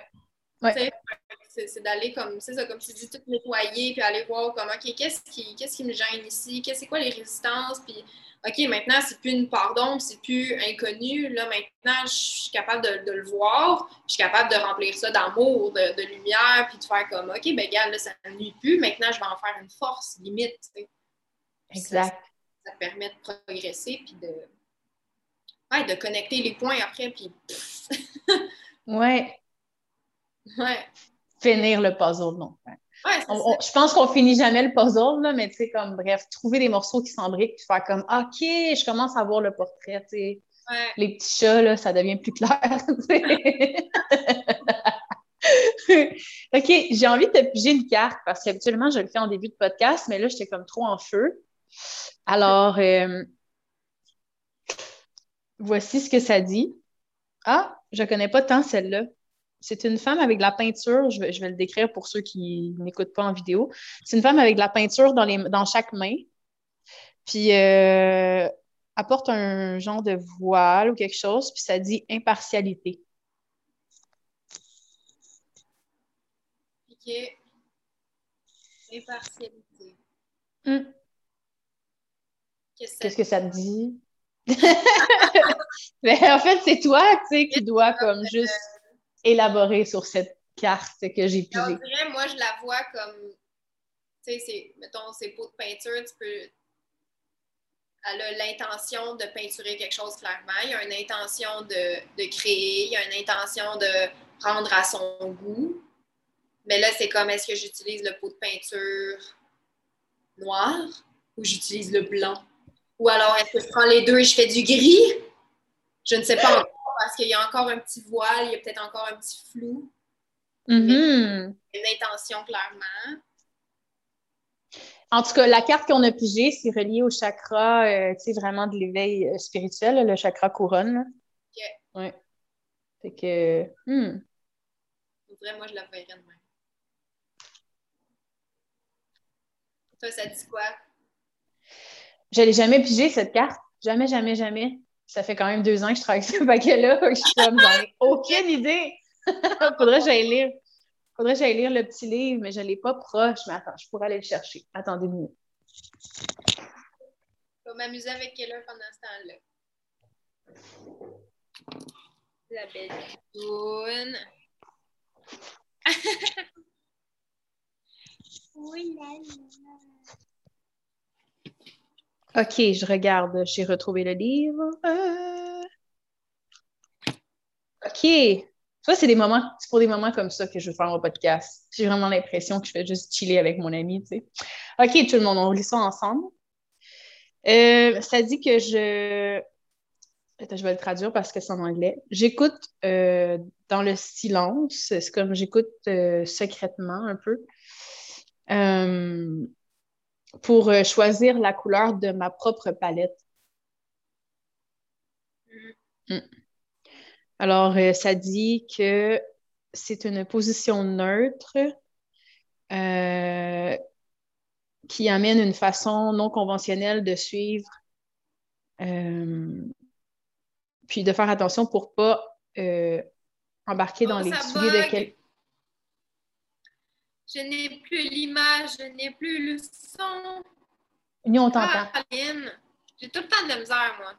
C'est d'aller comme, c'est ça, comme tu dis, tout nettoyer, puis aller voir comment, OK, qu'est-ce qui, qu'est-ce qui me gêne ici, qu'est-ce c'est quoi les résistances, puis OK, maintenant, c'est plus une part d'ombre, c'est plus inconnu. Là, maintenant, je suis capable de, de le voir. Je suis capable de remplir ça d'amour, de, de lumière, puis de faire comme OK, ben regarde, là, ça ne nuit plus. Maintenant, je vais en faire une force, limite. tu sais. Ça-
Exact.
Ça, permet de progresser, puis de, ouais, de connecter les points après, puis [laughs]
Ouais.
ouais.
Finir le puzzle, non.
Ouais, c'est
On- on- je pense qu'on finit jamais le puzzle, là, mais tu sais, comme, bref, trouver des morceaux qui s'embriquent, puis faire comme, OK, je commence à voir le portrait, tu sais.
Ouais.
Les petits chats, là, ça devient plus clair. [laughs] [laughs] OK, j'ai envie de te piger une carte parce qu'habituellement, je le fais en début de podcast, mais là, j'étais comme trop en feu. Alors, euh, voici ce que ça dit. Ah, je connais pas tant celle-là. C'est une femme avec de la peinture. Je vais, je vais le décrire pour ceux qui n'écoutent pas en vidéo. C'est une femme avec de la peinture dans, les, dans chaque main. Puis, euh, elle porte un genre de voile ou quelque chose, puis ça dit impartialité.
OK. Impartialité.
Hmm. Qu'est-ce que ça te dit? Mais [laughs] en fait, c'est toi, tu sais, qui dois comme juste élaborer sur cette carte que j'ai
On
pigée.
dirait, moi, je la vois comme, tu sais, c'est, mettons, ces pots de peinture, tu peux, elle a l'intention de peinturer quelque chose clairement, il y a une intention de, de créer, il y a une intention de prendre à son goût, mais là, c'est comme, est-ce que j'utilise le pot de peinture noir ou j'utilise le blanc? Ou alors, est-ce que je prends les deux et je fais du gris? Je ne sais pas encore, parce qu'il y a encore un petit voile, il y a peut-être encore un petit flou
Mhm.
une intention clairement.
En tout cas, la carte qu'on a pigée, c'est relié au chakra, euh, tu sais, vraiment de l'éveil euh, spirituel, le chakra couronne. là.
Ok.
Ouais. Fait que, hmm.
Dirait, moi, je la verrais de même. Toi, ça dit quoi?
Je l'ai jamais pigé, cette carte. Jamais, jamais, jamais. Ça fait quand même deux ans que je travaille avec ce paquet-là. [laughs] Je suis comme, j'en ai aucune idée. [laughs] Faudrait que j'aille lire. Faudrait que j'aille lire le petit livre, mais je ne l'ai pas proche. Mais attends, je pourrais aller le chercher. Attendez une minute.
Je vais m'amuser avec Keller pendant ce temps-là. La belle toune. [laughs]
Oui, là.
OK, je regarde. J'ai retrouvé le livre. Euh. OK. Ça, c'est des moments, c'est pour des moments comme ça que je veux faire mon podcast. J'ai vraiment l'impression que je fais juste chiller avec mon ami, tu sais. OK, tout le monde, on lit ça ensemble. Euh, ça dit que je. Je vais le traduire parce que c'est en anglais. J'écoute euh, dans le silence. C'est comme j'écoute secrètement un peu pour euh, choisir la couleur de ma propre palette. Mm. Mm. Alors, euh, ça dit que c'est une position neutre euh, qui amène une façon non conventionnelle de suivre, puis de faire attention pour ne pas embarquer dans oh, les souliers de quelqu'un.
Je n'ai plus l'image, je n'ai plus le son.
Nous, on t'entend. Ah,
j'ai tout le temps de la misère, moi.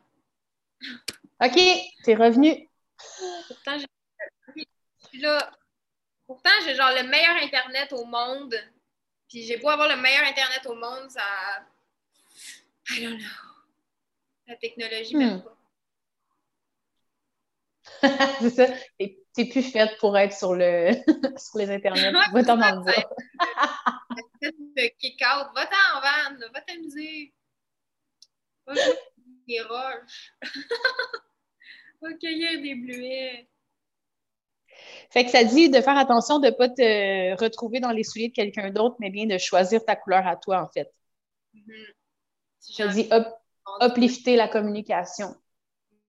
OK, t'es revenu.
Pourtant, j'ai là. Pourtant, j'ai genre le meilleur Internet au monde. Puis j'ai beau avoir le meilleur Internet au monde, ça. I don't know. La technologie, hmm. même pas. [laughs]
c'est ça. T'es plus faite pour être sur, le [laughs] sur les internets. Va-t'en dans [laughs] bois.
kick-out. Va-t'en en van. Va t'amuser. Va jouer des roches. [laughs] va cueillir des bleuets.
Fait que ça dit de faire attention de ne pas te retrouver dans les souliers de quelqu'un d'autre, mais bien de choisir ta couleur à toi, en fait. Mm-hmm. ça dit uplifter la communication.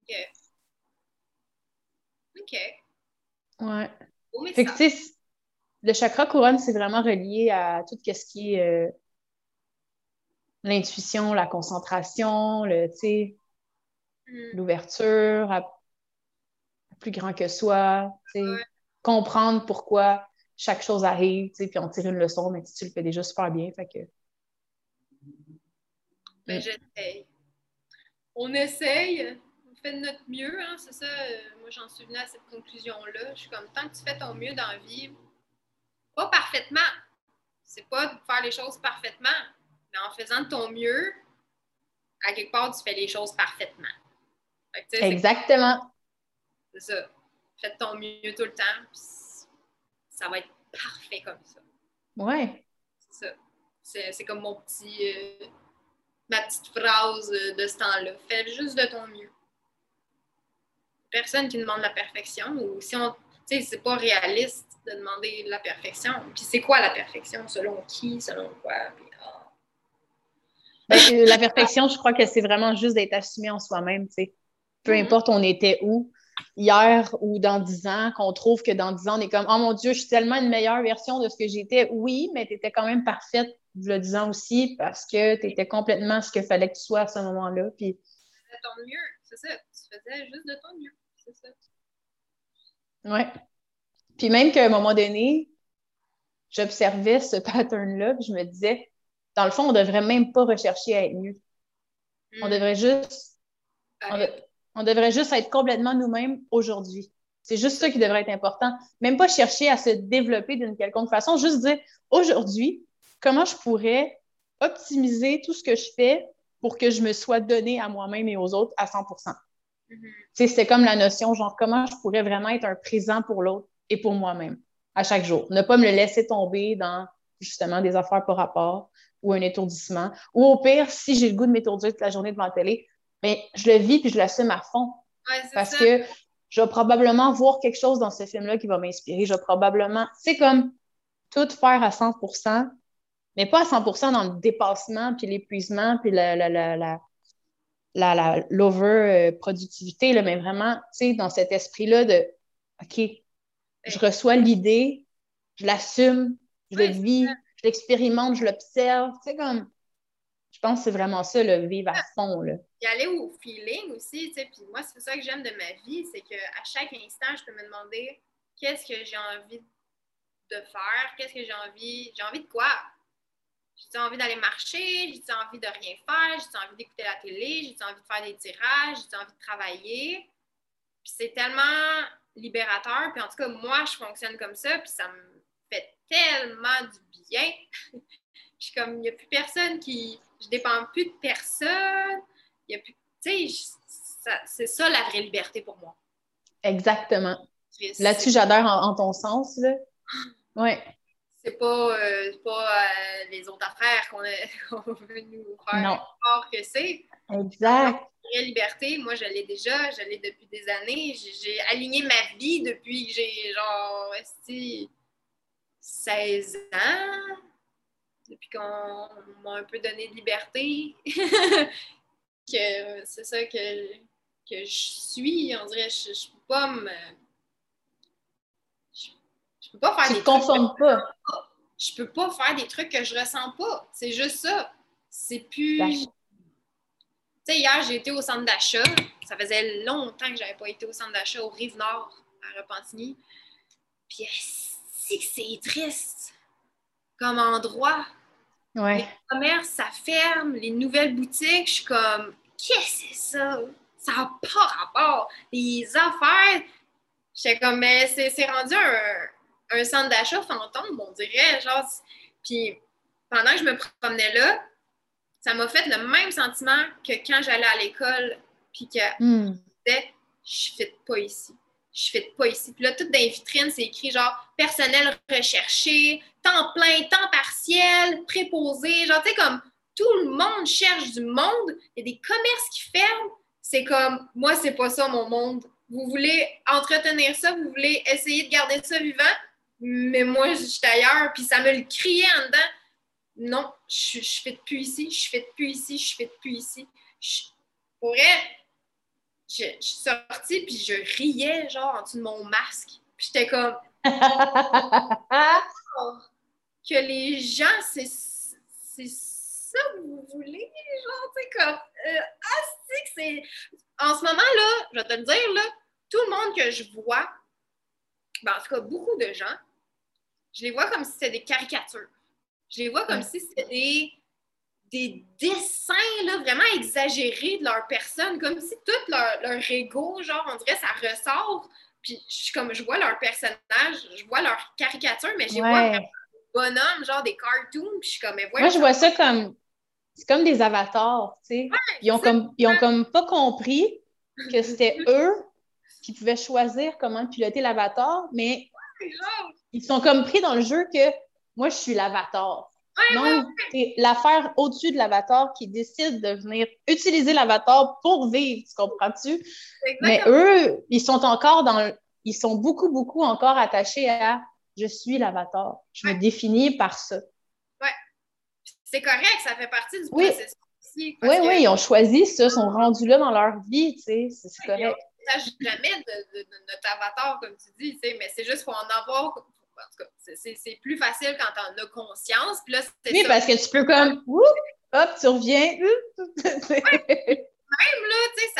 OK. OK.
Ouais. fait que, le chakra couronne, c'est vraiment relié à tout ce qui est euh, l'intuition, la concentration, le, hmm. l'ouverture à, plus grand que soi, comprendre pourquoi chaque chose arrive, puis en tirer une leçon, mais tu le fais déjà super bien, fait que...
Ben, mm. j'essaye. On essaye fait de notre mieux, hein, c'est ça. Euh, moi, j'en suis venue à cette conclusion-là. Je suis comme, tant que tu fais ton mieux dans la vie, pas parfaitement. C'est pas de faire les choses parfaitement, mais en faisant de ton mieux, à quelque part, tu fais les choses parfaitement.
Exactement.
C'est ça. Fais de ton mieux tout le temps, puis ça va être parfait comme ça.
Ouais.
C'est ça. C'est comme mon petit. Euh, ma petite phrase de ce temps-là. Fais juste de ton mieux personne qui demande la perfection ou si on. Tu sais, c'est pas réaliste de demander la perfection. Puis c'est quoi la perfection? Selon qui? Selon quoi? Ah.
Ben, la perfection, je crois que c'est vraiment juste d'être assumé en soi-même, tu sais. Peu mm-hmm. importe on était où, hier ou dans dix ans, qu'on trouve que dans dix ans, on est comme Oh mon Dieu, je suis tellement une meilleure version de ce que j'étais. Oui, mais tu étais quand même parfaite le dix ans aussi parce que tu étais complètement ce qu'il fallait que tu sois à ce moment-là. Puis...
Tu faisais ton mieux, c'est ça. Tu faisais juste de ton mieux.
Oui. Puis même qu'à un moment donné, j'observais ce pattern-là, puis je me disais, dans le fond, on ne devrait même pas rechercher à être mieux. On hmm. devrait juste. On, devrait juste être complètement nous-mêmes aujourd'hui. C'est juste ça qui devrait être important. Même pas chercher à se développer d'une quelconque façon, juste dire aujourd'hui, comment je pourrais optimiser tout ce que je fais pour que je me sois donné à moi-même et aux autres à 100 Mm-hmm. C'est comme la notion, genre, comment je pourrais vraiment être un présent pour l'autre? Et pour moi-même à chaque jour. Ne pas me laisser tomber dans justement des affaires par rapport ou un étourdissement. Ou au pire, si j'ai le goût de m'étourdir toute la journée devant la télé, mais je le vis puis je l'assume à fond. parce que je vais probablement voir quelque chose dans ce film-là qui va m'inspirer. Je vais probablement, c'est comme tout faire à 100% mais pas à 100% dans le dépassement, puis l'épuisement, puis la, la, la, la, l'over-productivité, mais vraiment, tu sais, dans cet esprit-là de OK, je reçois l'idée, je l'assume, je le vis, je l'expérimente, je l'observe. Tu sais, comme. Je pense que c'est vraiment ça, le vivre à fond. Là.
Y aller au feeling aussi, tu sais. Puis moi, c'est ça que j'aime de ma vie, c'est qu'à chaque instant, je peux me demander qu'est-ce que j'ai envie de faire, qu'est-ce que j'ai envie. J'ai envie de quoi? J'ai envie d'aller marcher, j'ai envie de rien faire, j'ai envie d'écouter la télé, j'ai envie de faire des tirages, j'ai envie de travailler? Puis c'est tellement libérateur. Puis en tout cas, moi, je fonctionne comme ça, puis ça me fait tellement du bien. [laughs] je suis comme, il n'y a plus personne qui, je dépends plus de personne. Il y a plus, tu sais, c'est ça la vraie liberté pour moi.
Exactement. Là-dessus, j'adore en, ton sens, là. [gasps] Ouais.
C'est pas, euh, pas euh, les autres affaires qu'on [laughs] veut nous faire non. que c'est.
Exact.
La liberté, moi, je l'ai déjà, je l'ai depuis des années. J'ai aligné ma vie depuis que j'ai, genre, 16 ans. Depuis qu'on m'a un peu donné de liberté. [laughs] que c'est ça que, que je suis. On dirait, je, je peux pas me je peux pas faire des
trucs. pas.
Je peux pas faire des trucs que je ressens pas. C'est juste ça. C'est plus. Tu sais, hier, j'ai été au centre d'achat. Ça faisait longtemps que j'avais pas été au centre d'achat au Rive-Nord, à Repentigny. Puis, c'est triste comme endroit.
Ouais.
Les commerces, ça ferme. Les nouvelles boutiques, je suis comme, qu'est-ce que c'est ça? Ça n'a pas rapport. Les affaires, j'étais comme, mais c'est rendu un, un centre d'achat fantôme, on dirait. Genre, puis pendant que je me promenais là, ça m'a fait le même sentiment que quand j'allais à l'école, puis que mm. je disais, je fais pas ici. Je fais pas ici. Puis là, tout dans les vitrines, c'est écrit genre personnel recherché, temps plein, temps partiel, préposé. Genre, tu sais, comme tout le monde cherche du monde. Il y a des commerces qui ferment. C'est comme, moi, c'est pas ça mon monde. Vous voulez entretenir ça, vous voulez essayer de garder ça vivant, mais moi, j'étais ailleurs, puis ça me le criait en dedans. Non, je, je fais plus ici, je fais plus ici, je fais plus ici. Je, pour vrai, je, suis sortie, puis je riais, genre, en dessous de mon masque. Puis j'étais comme... [laughs] que les gens, c'est ça que vous voulez, genre, tu sais, comme... Euh, ah, c'est... En ce moment-là, je vais te le dire, là, tout le monde que je vois, ben, en tout cas, beaucoup de gens, je les vois comme si c'était des caricatures. Je les vois comme si c'était des, des dessins là, vraiment exagérés de leur personne, comme si tout leur, leur ego, genre, on dirait, ça ressort. Puis je, comme je vois leur personnage, je vois leur caricature, mais je les vois des bonhommes, genre des cartoons, puis je suis comme, mais
Moi, je vois ça comme. C'est comme des avatars, tu sais. ils, ont comme, ils ont comme pas compris que c'était [laughs] eux qui pouvaient choisir comment piloter l'avatar, mais ils sont comme pris dans le jeu que moi, je suis l'avatar. non, c'est l'affaire au-dessus de l'avatar qui décide de venir utiliser l'avatar pour vivre, tu comprends-tu? Mais eux, ils sont encore dans... Ils sont beaucoup, beaucoup encore attachés à « je suis l'avatar, je me définis par ça ».
Ouais. C'est correct, ça fait partie du processus
aussi. Oui, oui, ils ont choisi ça, ils sont rendus là dans leur vie, tu sais, c'est correct
jamais de, notre avatar, comme tu dis, mais c'est juste pour en avoir. En tout cas, c'est plus facile quand on a conscience. Puis là,
oui, parce que tu peux comme, hop, tu reviens.
Même là, tu sais,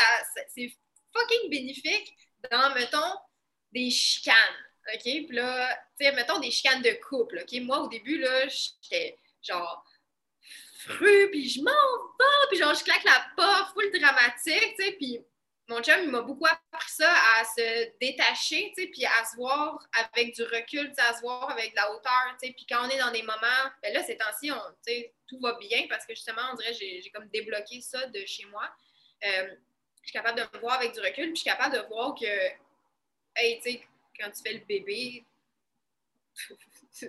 c'est fucking bénéfique dans, mettons, des chicanes. OK? Puis là, tu sais, mettons des chicanes de couple. OK? Moi, au début, là, j'étais genre fru, puis je m'en vais, puis genre, je claque la porte, full dramatique, tu sais, puis mon chum, il m'a beaucoup appris ça, à se détacher, tu sais, puis à se voir avec du recul, tu sais, à se voir avec de la hauteur, tu sais, puis quand on est dans des moments, ben là, ces temps-ci, tu sais, tout va bien parce que justement, on dirait, j'ai comme débloqué ça de chez moi. Euh, je suis capable de me voir avec du recul, puis je suis capable de voir que, hey, tu sais, quand tu fais le bébé, [laughs]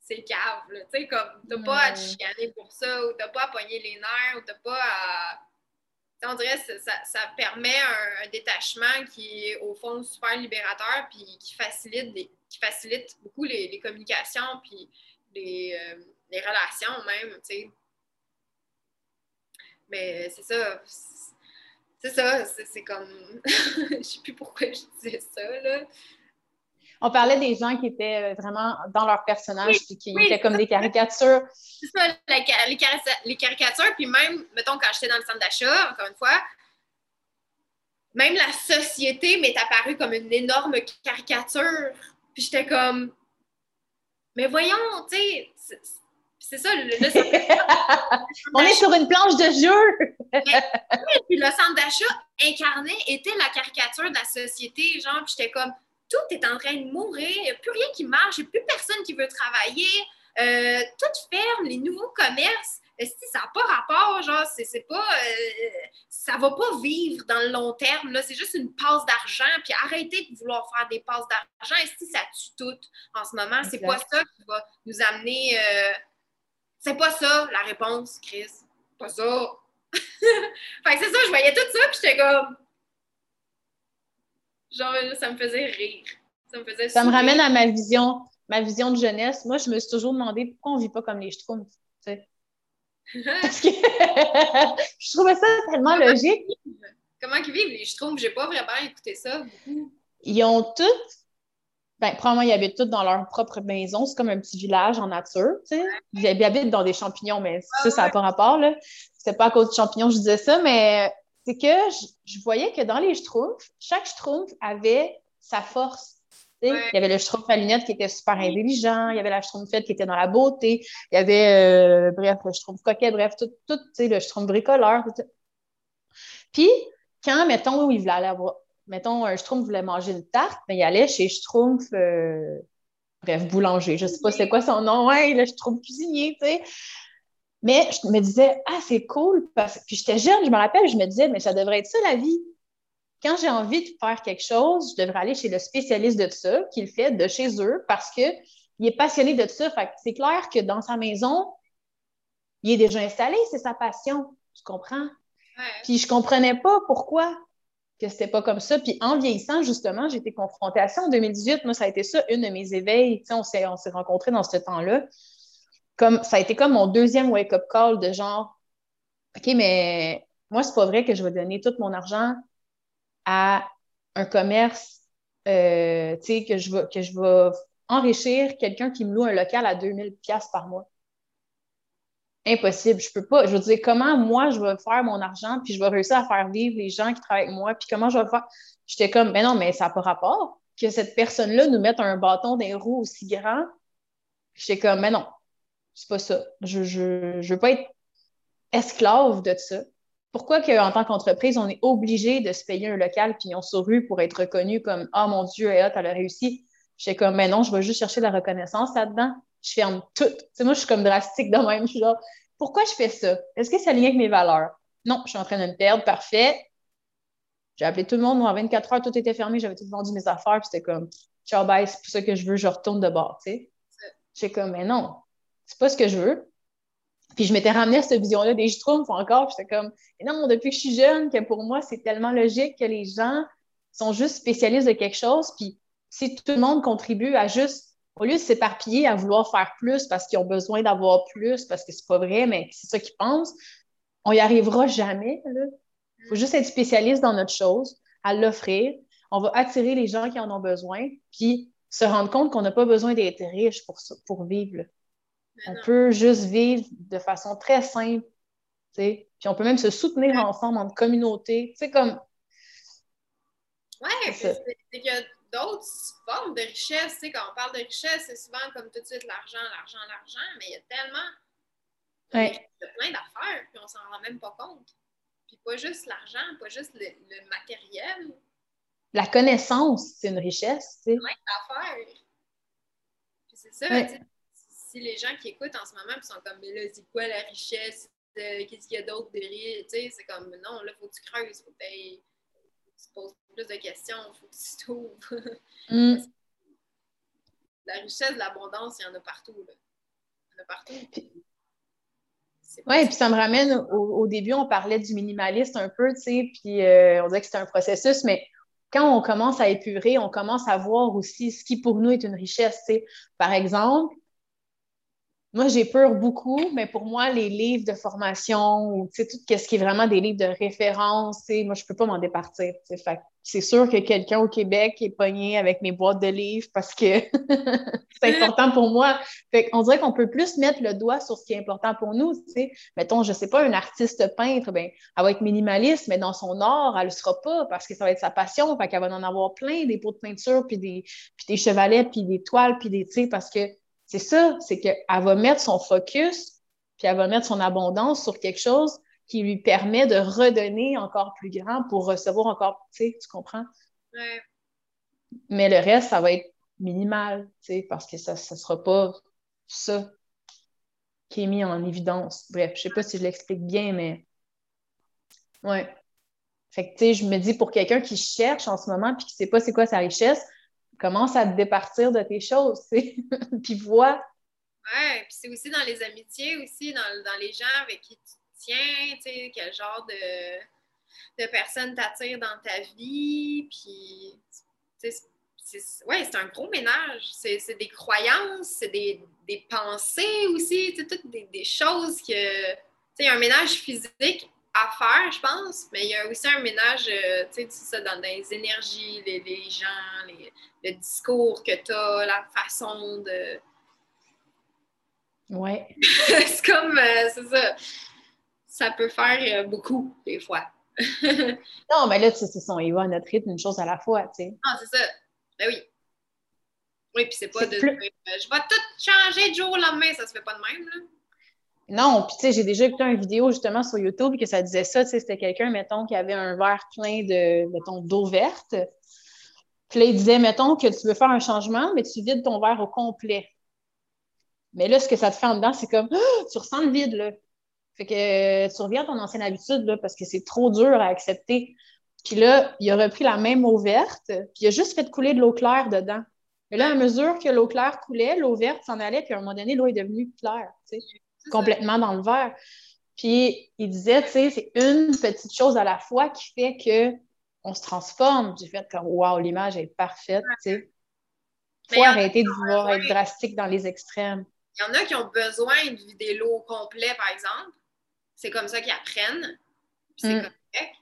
c'est cave, tu sais, comme, t'as pas à te chicaner pour ça, ou t'as pas à pogner les nerfs, ou t'as pas à on dirait que ça, permet un, détachement qui est au fond super libérateur puis qui facilite, qui facilite beaucoup les, communications puis les, euh, relations même, tu sais. Mais c'est ça. C'est ça, c'est comme. [laughs] Je sais plus pourquoi je disais ça, là
on parlait des gens qui étaient euh, vraiment dans leur personnage et qui étaient comme des caricatures.
C'est ça, les, caricatures. Puis même, mettons, quand j'étais dans le centre d'achat, encore une fois, même la société m'est apparue comme une énorme caricature. Puis j'étais comme, mais voyons, tu sais, c'est ça, le, [laughs]
On est sur une planche de jeu!
puis le centre d'achat incarné était la caricature de la société, genre, puis j'étais comme, tout est en train de mourir, il n'y a plus rien qui marche, il n'y a plus personne qui veut travailler, euh, tout ferme, les nouveaux commerces, est-ce que ça n'a pas rapport, genre, c'est pas. Euh, ça va pas vivre dans le long terme, là. C'est juste une passe d'argent, puis arrêtez de vouloir faire des passes d'argent. Est-ce que ça tue tout en ce moment? C'est pas ça qui va nous amener. Euh, c'est pas ça la réponse, Chris. Pas ça. [laughs] fait que c'est ça, je voyais tout ça, puis j'étais comme. Genre, ça me faisait rire. Ça me faisait
Ça me ramène à ma vision, ma vision de jeunesse. Moi, je me suis toujours demandé pourquoi on vit pas comme les Schtroumpfs. [laughs] Parce que [laughs] je trouvais ça tellement logique.
Comment ils vivent les Schtroumpfs? J'ai pas vraiment écouté ça.
Ils ont toutes ben, probablement, ils habitent tous dans leur propre maison. C'est comme un petit village en nature, tu sais. Ils habitent dans des champignons, mais ça, ça n'a pas rapport, là. C'était pas à cause de champignons que je disais ça, mais c'est que je, voyais que dans les Schtroumpfs, chaque Schtroumpf avait sa force. Il y avait le Schtroumpf à lunettes qui était super intelligent, il y avait la Schtroumpfette qui était dans la beauté, il y avait, euh, bref, le Schtroumpf coquet, bref, tout, tout tu sais, le Schtroumpf bricoleur. Tout, Puis, quand, mettons, il voulait aller avoir, mettons, un Schtroumpf voulait manger une tarte, mais il allait chez Schtroumpf, euh, bref, boulanger, je sais pas c'est quoi son nom, ouais, le Schtroumpf cuisinier, tu sais. Mais je me disais, ah, c'est cool. Parce... Puis j'étais jeune, je me rappelle, je me disais, mais ça devrait être ça la vie. Quand j'ai envie de faire quelque chose, je devrais aller chez le spécialiste de ça, qui le fait de chez eux, parce qu'il est passionné de ça. Fait c'est clair que dans sa maison, il est déjà installé, c'est sa passion. Tu comprends? Puis je comprenais pas pourquoi que c'était pas comme ça. Puis en vieillissant, justement, j'ai été confrontée à ça en 2018. Moi, ça a été ça, une de mes éveils. on s'est rencontrés dans ce temps-là. Comme, ça a été comme mon deuxième wake-up call de genre, OK, mais moi, c'est pas vrai que je vais donner tout mon argent à un commerce, euh, que je vais, que je vais enrichir quelqu'un qui me loue un local à 2000 pièces par mois. Impossible, je peux pas. Je veux dire, comment moi, je vais faire mon argent, puis je vais réussir à faire vivre les gens qui travaillent avec moi, puis comment je vais faire? J'étais comme, mais non, mais ça n'a pas rapport que cette personne-là nous mette un bâton les roues aussi grand. J'étais comme, mais non, c'est pas ça. Je, je, je veux pas être esclave de ça. Pourquoi qu'en tant qu'entreprise, on est obligé de se payer un local pignon sur rue pour être reconnu comme Ah mon Dieu, elle a réussi? J'étais comme, mais non, je vais juste chercher la reconnaissance là-dedans. Je ferme tout. Tu moi, je suis comme drastique de même. Je suis genre, pourquoi je fais ça? Est-ce que ça ligne avec mes valeurs? Non, je suis en train de me perdre. Parfait. J'ai appelé tout le monde. Moi, en 24 heures, tout était fermé. J'avais tout vendu mes affaires. Puis c'était comme, ciao, bye, c'est pour ça que je veux. Je retourne de bord. Tu sais? Comme, mais non, c'est pas ce que je veux. Puis je m'étais ramené à cette vision-là des Schtroumpfs encore. J'étais comme, non, depuis que je suis jeune, que pour moi, c'est tellement logique que les gens sont juste spécialistes de quelque chose. Puis si tout le monde contribue à juste au lieu de s'éparpiller à vouloir faire plus parce qu'ils ont besoin d'avoir plus, parce que c'est pas vrai, mais c'est ça qu'ils pensent, on y arrivera jamais. Il faut juste être spécialiste dans notre chose, à l'offrir. On va attirer les gens qui en ont besoin, puis se rendre compte qu'on n'a pas besoin d'être riche pour, pour vivre. On peut juste vivre de façon très simple. Puis on peut même se soutenir ensemble en communauté. C'est comme.
Ouais, c'est que d'autres formes de richesse. Tu sais, quand on parle de richesse, c'est souvent comme tout de suite l'argent, l'argent, l'argent, mais il y a tellement de plein d'affaires, puis on s'en rend même pas compte. Puis pas juste l'argent, pas juste le, matériel.
La connaissance, c'est une richesse, tu sais.
Plein d'affaires. Puis c'est ça, si les gens qui écoutent en ce moment puis sont comme, mais là, c'est quoi la richesse? Euh, qu'est-ce qu'il y a d'autre derrière? Tu sais, c'est comme, non, là, il faut que tu creuses, faut que tu poses plus de questions, il faut que tu [laughs] t'ouvres. Mm. La richesse, l'abondance, il y en a partout. Là. Il y en a partout.
Oui, puis ça me ramène au, début, on parlait du minimaliste un peu, tu sais, puis euh, on disait que c'était un processus, mais quand on commence à épurer, on commence à voir aussi ce qui pour nous est une richesse, tu sais. Par exemple, moi, j'ai peur beaucoup, mais pour moi, les livres de formation ou tout ce qui est vraiment des livres de référence, moi, je ne peux pas m'en départir. C'est sûr que quelqu'un au Québec est pogné avec mes boîtes de livres parce que [laughs] c'est important pour moi. On dirait qu'on peut plus mettre le doigt sur ce qui est important pour nous. sais. Mettons, je ne sais pas, un artiste peintre, ben, elle va être minimaliste, mais dans son art, elle ne le sera pas parce que ça va être sa passion. Fait qu'elle va en avoir plein, des pots de peinture, puis des, puis des chevalets, puis des toiles, puis des, parce que c'est ça, c'est qu'elle va mettre son focus, puis elle va mettre son abondance sur quelque chose qui lui permet de redonner encore plus grand pour recevoir encore, tu sais, tu comprends?
Ouais.
Mais le reste, ça va être minimal, tu sais, parce que ça ne sera pas ça. qui est mis en évidence. Bref, je sais pas si je l'explique bien, mais ouais. Fait que, tu sais, je me dis, pour quelqu'un qui cherche en ce moment puis qui sait pas c'est quoi sa richesse, commence à te départir de tes choses, [laughs] puis vois.
Ouais, puis c'est aussi dans les amitiés, aussi, dans, dans les gens avec qui tu tiens, tu sais, quel genre de, de personnes t'attirent dans ta vie, puis, tu sais, ouais, c'est un gros ménage. C'est des croyances, c'est des, des, pensées aussi, toutes des, des, choses que. Tu sais, un ménage physique à faire, je pense, mais il y a aussi un ménage, euh, tu sais, ça, dans, les énergies, les, les gens, les, le discours que tu as, la façon de.
Ouais. [laughs]
c'est comme, euh, c'est ça. Ça peut faire euh, beaucoup, des fois. [laughs]
non, mais là, tu sais, on y va à notre rythme, une chose à la fois, tu sais.
Ah, c'est ça. Ben oui. Oui, puis c'est pas de. je vais tout changer du jour au lendemain, ça se fait pas de même, là.
Non, puis tu sais, j'ai déjà écouté une vidéo justement sur YouTube que ça disait ça, tu sais, c'était quelqu'un, mettons, qui avait un verre plein de, mettons, d'eau verte. Puis là, il disait, mettons, que tu veux faire un changement, mais tu vides ton verre au complet. Mais là, ce que ça te fait en dedans, c'est comme, [gasps] tu ressens le vide, là. Fait que tu reviens à ton ancienne habitude, là, parce que c'est trop dur à accepter. Puis là, il a repris la même eau verte, puis il a juste fait couler de l'eau claire dedans. Mais là, à mesure que l'eau claire coulait, l'eau verte s'en allait, puis à un moment donné, l'eau est devenue claire, tu sais complètement dans le verre. Puis il disait, tu sais, c'est une petite chose à la fois qui fait que on se transforme. J'ai fait comme, wow, l'image est parfaite, tu sais. Faut arrêter de vouloir être drastique dans les extrêmes.
Il y en a qui ont besoin de vider l'eau au complet, par exemple. C'est comme ça qu'ils apprennent. c'est mm. correct.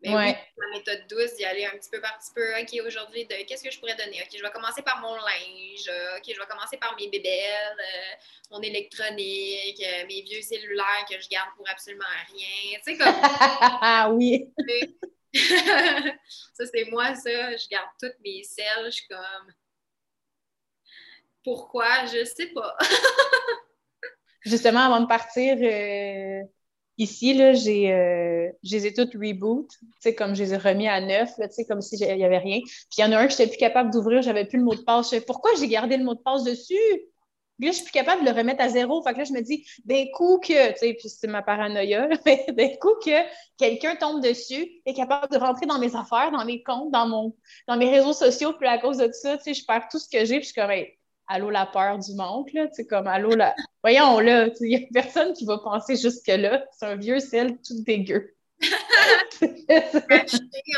Mais oui, la méthode douce, d'y aller un petit peu par petit peu. OK, aujourd'hui, qu'est-ce que je pourrais donner? OK, je vais commencer par mon linge. OK, je vais commencer par mes bébelles, euh, mon électronique, euh, mes vieux cellulaires que je garde pour absolument rien. Tu sais, comme.
Ah [laughs] oui! [laughs]
ça, c'est moi, ça. Je garde toutes mes selles. Je suis comme. Pourquoi? Je sais pas. [laughs]
Justement, avant de partir, euh, Ici, là, j'ai, euh, je les ai toutes reboot, comme je les ai remis à neuf, là, comme s'il n'y avait rien. Puis il y en a un que je n'étais plus capable d'ouvrir, j'avais plus le mot de passe. pourquoi j'ai gardé le mot de passe dessus? Puis là, je suis plus capable de le remettre à zéro. Fait que là, je me dis, d'un coup que, tu sais, puis c'est ma paranoïa, [laughs] mais d'un coup que quelqu'un tombe dessus, est capable de rentrer dans mes affaires, dans mes comptes, dans mon, dans mes réseaux sociaux, puis à cause de ça, tu sais, je perds tout ce que j'ai, puis je suis comme, allô la peur du manque, là, tu sais, comme allô la. Voyons là, il n'y a personne qui va penser jusque-là. C'est un vieux sel tout dégueu.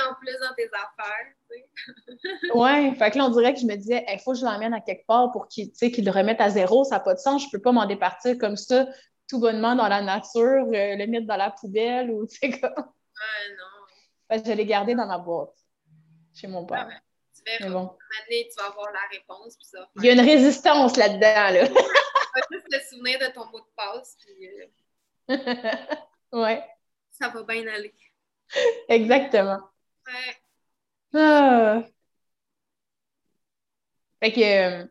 en plus dans tes affaires, tu
sais. ouais, fait que là, on dirait que je me disais, il faut que je l'emmène à quelque part pour qu'il qu le remette à zéro, ça n'a pas de sens, je ne peux pas m'en départir comme ça, tout bonnement dans la nature, euh, le mettre dans la poubelle ou tu sais comme.
Ouais, non.
Fait que je l'ai gardé dans ma boîte, chez mon père.
Tu bon. tu vas avoir la réponse. Puis ça
Il y a une résistance là-dedans. Là. tu
vas juste te souvenir de ton mot de passe. Puis,
euh, [laughs] ouais.
Ça va bien aller.
Exactement.
Ouais.
Ah. Fait que euh,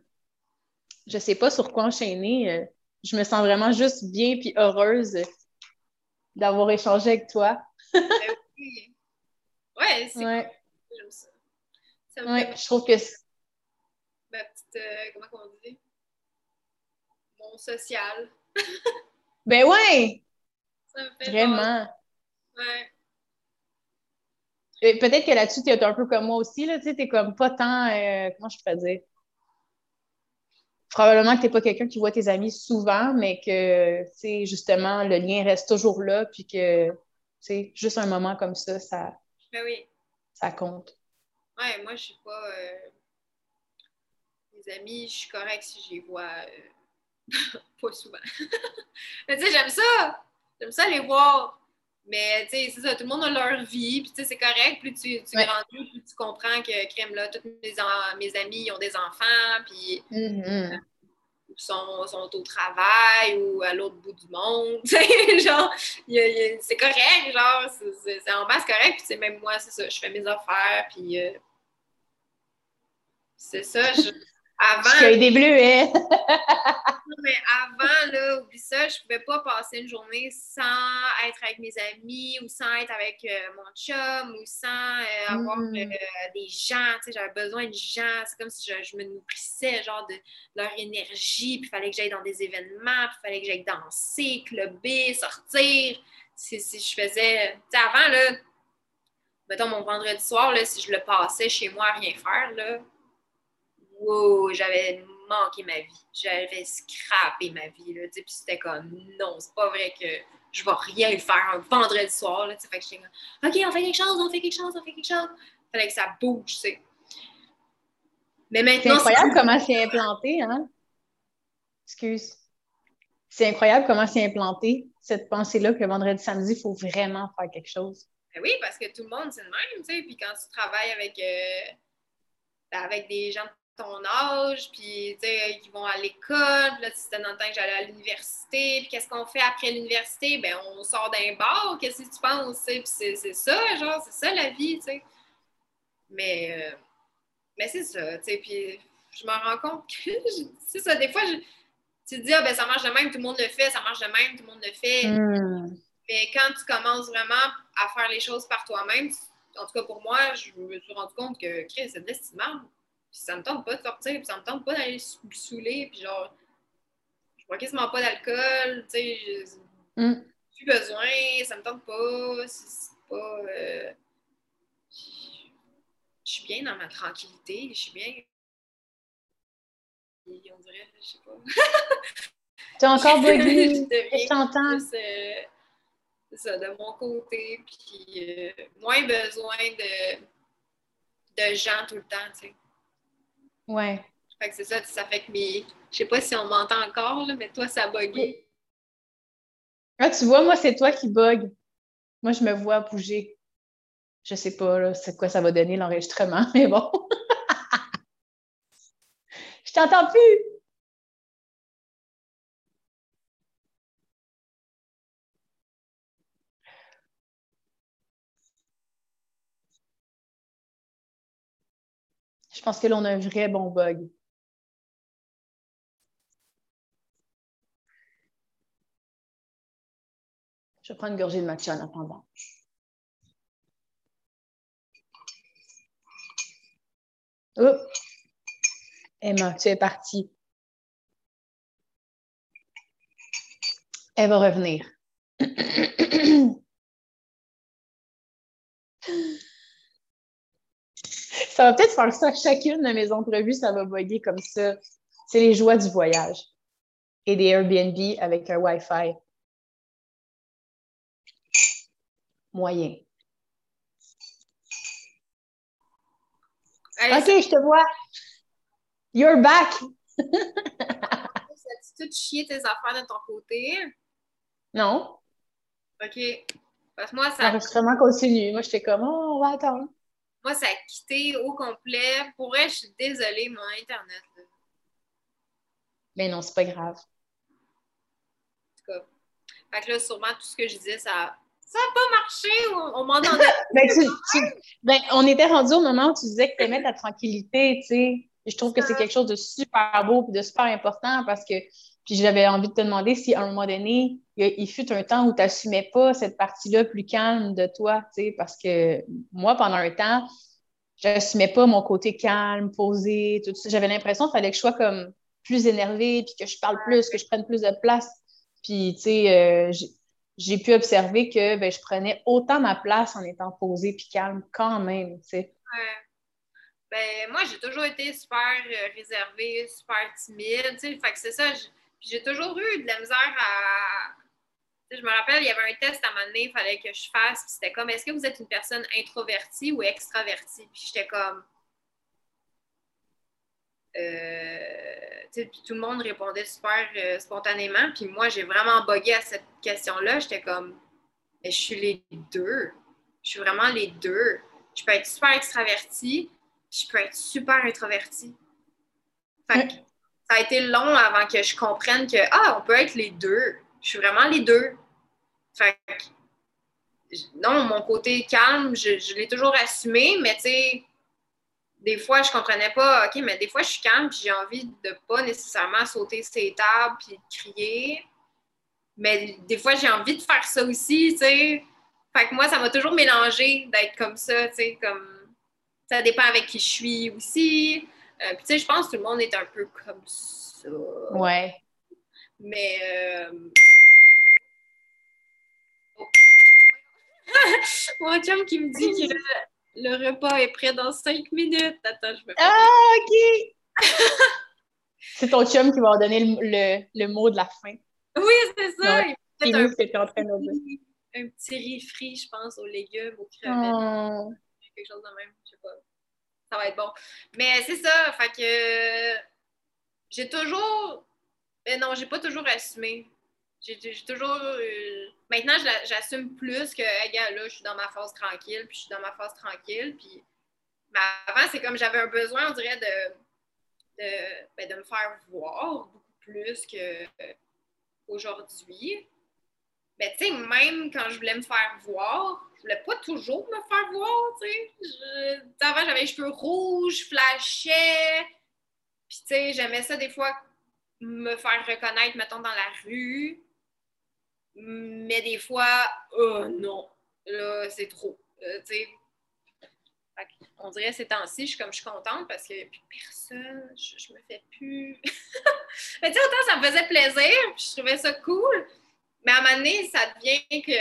je sais pas sur quoi enchaîner. Euh, je me sens vraiment juste bien puis heureuse d'avoir échangé avec toi.
Ben oui. Ouais, c'est
ouais.
J'aime ça.
Oui, je trouve que.
Ma petite. Euh, comment on dit? Mon social.
ben ouais! [laughs]
Ça me fait
Vraiment.
Ouais.
Peut-être que là-dessus, tu es un peu comme moi aussi, tu sais, t'es comme pas tant, euh, comment je peux dire? Probablement que tu n'es pas quelqu'un qui voit tes amis souvent, mais que, tu sais, justement, le lien reste toujours là, puis que, juste un moment comme ça, ça,
ben oui.
ça compte.
Ouais, moi, je suis pas. Euh... Mes amis, je suis correcte si je les vois euh, [laughs] pas souvent. [laughs] Mais tu sais, j'aime ça! J'aime ça les voir. Mais tu sais, c'est ça, tout le monde a leur vie, puis tu sais, c'est correct. Plus tu, tu grandis, plus tu comprends que, crème, là, tous mes, mes amis ont des enfants, puis. Euh, sont, sont, au travail ou à l'autre bout du monde. [laughs] genre, c'est correct, genre, c'est en base correct. Puis, même moi, c'est ça, je fais mes affaires, puis euh, c'est ça. Je... Avant.
Je des bleuets. [laughs]
non, mais avant, là, oublie ça, je pouvais pas passer une journée sans être avec mes amis ou sans être avec euh, mon chum ou sans euh, avoir
Mm.
euh, des gens. Tu sais, j'avais besoin de gens. C'est comme si je, je me nourrissais, genre, de leur énergie. Puis il fallait que j'aille dans des événements. Puis il fallait que j'aille danser, clubber, sortir. Si, si je faisais... Tu sais, avant, là, mettons, mon vendredi soir, là, si je le passais chez moi à rien faire, là, wow, j'avais manqué ma vie. J'avais scrappé ma vie, là, puis c'était comme, non, c'est pas vrai que je vais rien faire un vendredi soir, là, fait que j'étais comme, OK, on fait quelque chose, on fait quelque chose, on fait quelque chose. Fallait que ça bouge, tu sais. Mais
C'est
maintenant,
incroyable comment c'est implanté, hein? Excuse. C'est incroyable comment c'est implanté, cette pensée-là, que le vendredi, samedi, il faut vraiment faire quelque chose.
Ben oui, parce que tout le monde, c'est le même, tu sais. Puis quand tu travailles avec, euh, ben, avec des gens de ton âge, puis qui vont à l'école, là, c'était dans le temps que j'allais à l'université, puis qu'est-ce qu'on fait après l'université? Ben, on sort d'un bar, qu'est-ce que tu penses? Puis c'est c'est ça, genre, c'est ça la vie, tu sais. Mais, euh, mais c'est ça, tu sais. Puis je me rends compte que, [laughs] je- c'est ça, des fois, je- tu te dis, ah, ben ça marche de même, tout le monde le fait, ça marche de même, tout le monde le fait.
Hmm.
Mais quand tu commences vraiment à faire les choses par toi-même, en tout cas pour moi, je me suis rendu compte que Chris, c'est de l'estimable. Puis ça me tente pas de sortir, puis ça me tente pas d'aller me saouler, puis genre, je bois quasiment pas d'alcool, tu sais, j'ai
Hmm.
plus besoin, ça me tente pas, c'est pas. euh, Je suis bien dans ma tranquillité, je suis bien. Et On dirait, je sais pas. [laughs]
T'es encore
deviens
Je t'entends?
euh, c'est ça, de mon côté, puis euh, moins besoin de, de gens tout le temps, tu sais.
Ouais.
Fait que c'est ça, ça fait que mes... Je sais pas si on m'entend encore, là, mais toi, ça a bugué.
Ah, tu vois, moi, c'est toi qui bug. Moi, je me vois bouger. Je sais pas, là, c'est quoi ça va donner l'enregistrement, [laughs] mais bon. [laughs] je t'entends plus. Je pense que là, on a un vrai bon bug. Je prendre une gorgée de matcha en attendant. Oups. Emma, tu es partie. Elle va revenir. [clears throat] Ça va peut-être faire ça à chacune de mes entrevues, ça va bugger comme ça. C'est les joies du voyage et des Airbnb avec un Wi-Fi. Moyen.
Hey,
OK, je te vois. You're back. [laughs]
Ça tu tout chier tes affaires de ton côté?
Non,
OK. Parce que moi, ça,
l'enregistrement continue. Moi, j'étais comme, oh, on va attendre.
Moi, ça a quitté au complet. Pour vrai, je suis désolée, mon Internet. Là.
Mais non, c'est pas grave.
En tout cas. Fait que là, sûrement, tout ce que je disais, ça ça n'a pas marché. On, on m'en entendait. [laughs]
Ben, tu- tu- ben, on était rendu au moment où tu disais que tu aimais ta tranquillité, tu sais. Et Je trouve que c'est quelque chose de super beau et de super important parce que puis j'avais envie de te demander si à un moment donné, il, fut un temps où tu n'assumais pas cette partie-là plus calme de toi, tu sais, parce que moi, pendant un temps, j'assumais pas mon côté calme, posé, tout ça. J'avais l'impression qu'il fallait que je sois comme plus énervée, puis que je parle plus, que je prenne plus de place. Puis, tu sais, euh, j'ai- pu observer que ben, je prenais autant ma place en étant posée puis calme quand même, tu sais.
Ben, moi, j'ai toujours été super euh, réservée, super timide, tu sais. Fait que c'est ça. J'ai toujours eu de la misère à. Je me rappelle, il y avait un test à un moment donné, il fallait que je fasse. Puis c'était comme, est-ce que vous êtes une personne introvertie ou extravertie? Puis j'étais comme. Euh, puis tout le monde répondait super euh, spontanément. Puis moi, j'ai vraiment bugué à cette question-là. J'étais comme, mais je suis les deux. Je suis vraiment les deux. Je peux être super extravertie, je peux être super introvertie. Fait que ça a été long avant que je comprenne que, ah, on peut être les deux. Je suis vraiment les deux. Fait que, non, mon côté calme, je, l'ai toujours assumé, mais tu sais, des fois, je comprenais pas, OK, mais des fois, je suis calme, puis j'ai envie de pas nécessairement sauter ces tables, puis de crier. Mais des fois, j'ai envie de faire ça aussi, tu sais. Fait que moi, ça m'a toujours mélangé d'être comme ça, tu sais, comme... Ça dépend avec qui je suis aussi. Euh, puis, tu sais, je pense que tout le monde est un peu comme ça.
Ouais.
Mais... Euh... Oh. [laughs] Mon chum qui me dit que le repas est prêt dans cinq minutes. Attends, je me
Ah, OK! c'est ton chum qui va donner le, le, mot de la fin.
Oui, c'est ça.
Il un, que en train de dire.
un petit riz frit, je pense, aux légumes, aux crevettes. Oh. Quelque chose de même. Ça va être bon. Mais c'est ça, fait que j'ai toujours. Mais non, j'ai pas toujours assumé. J'ai toujours. Euh, maintenant, j'assume plus que, hey, là, je suis dans ma phase tranquille, puis je suis dans ma phase tranquille. Puis, mais avant, c'est comme j'avais un besoin, on dirait, de, de, ben, de me faire voir beaucoup plus qu'aujourd'hui. Mais tu sais, même quand je voulais me faire voir, je voulais pas toujours me faire voir, tu sais. Avant, j'avais les cheveux rouges, flashais. Puis, tu sais, j'aimais ça des fois me faire reconnaître, mettons, dans la rue. Mais des fois, oh non, là, c'est trop. Euh, on dirait ces temps-ci, je suis comme je suis contente parce que plus personne, je, me fais plus. [laughs] mais tu sais, autant ça me faisait plaisir, je trouvais ça cool. Mais à un moment donné, ça devient que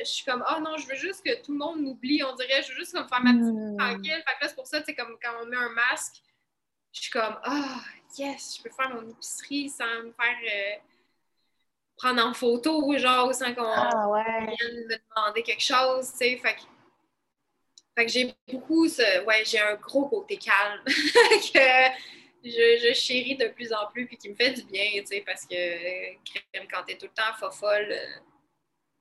je suis comme Oh non, je veux juste que tout le monde m'oublie. On dirait, je veux juste comme faire ma petite vie hmm. tranquille. Fait que là, c'est pour ça, sais, comme quand on met un masque, je suis comme Ah, yes, je peux faire mon épicerie sans me faire. Euh, prendre en photo, genre, sans qu'on
ah,
vienne me demander quelque chose, tu sais. Fait que, fait que j'ai beaucoup ce. Ouais, j'ai un gros côté calme [laughs] que je, je, chéris de plus en plus puis qui me fait du bien, tu sais, parce que quand t'es tout le temps fofolle, euh,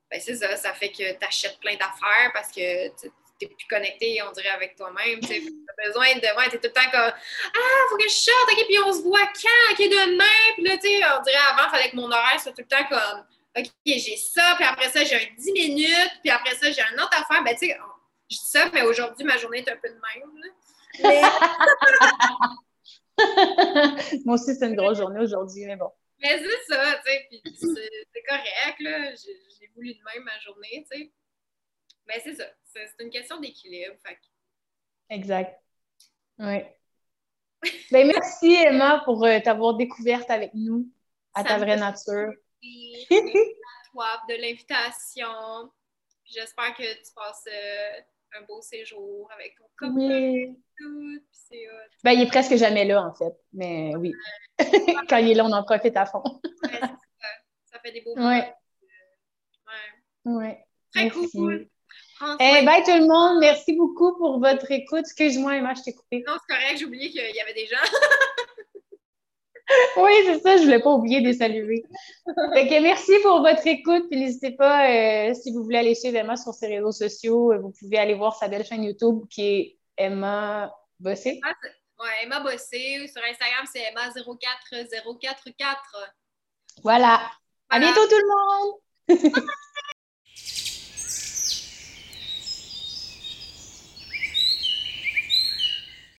ben c'est ça, ça fait que t'achètes plein d'affaires parce que t'es plus connecté, on dirait, avec toi-même. Tu as besoin de. Ouais, t'es tout le temps comme Ah, faut que je sorte, OK, puis on se voit quand, OK, demain. Puis là, tu sais, on dirait avant, il fallait que mon horaire soit tout le temps comme OK, j'ai ça, puis après ça, j'ai un 10 minutes, puis après ça, j'ai un autre affaire. Ben, tu sais, je dis ça, mais aujourd'hui, ma journée est un peu de même. Mais... [laughs]
Moi aussi, c'est une grosse journée aujourd'hui, mais bon.
Mais c'est ça, tu sais, puis c'est correct, là. J'ai voulu de même ma journée, tu sais. Mais c'est ça. C'est une question d'équilibre.
Exact. Oui. ben, merci, Emma, pour euh, t'avoir découverte avec nous à ta vraie nature.
Merci à toi de l'invitation. J'espère que tu passes euh, un beau séjour avec ton copain. Oui. Tout,
ben, il est presque jamais là, en fait. Mais oui. [laughs] Quand il est là, on en profite à fond.
ouais, ça. ça. fait des beaux moments.
Ouais. ouais.
Très cool.
Eh bye tout le monde, merci beaucoup pour votre écoute. Excuse-moi, Emma, je t'ai coupé.
Non, c'est correct, j'ai oublié qu'il y avait des gens. [laughs] [laughs]
oui, c'est ça, je ne voulais pas oublier de les saluer. merci pour votre écoute. Puis n'hésitez pas, euh, si vous voulez aller suivre Emma sur ses réseaux sociaux, euh, vous pouvez aller voir sa belle chaîne YouTube qui est Emma Bossé.
Oui, Emma Bossé. Sur Instagram, c'est Emma04044.
Voilà. voilà. À bientôt tout le monde! [laughs]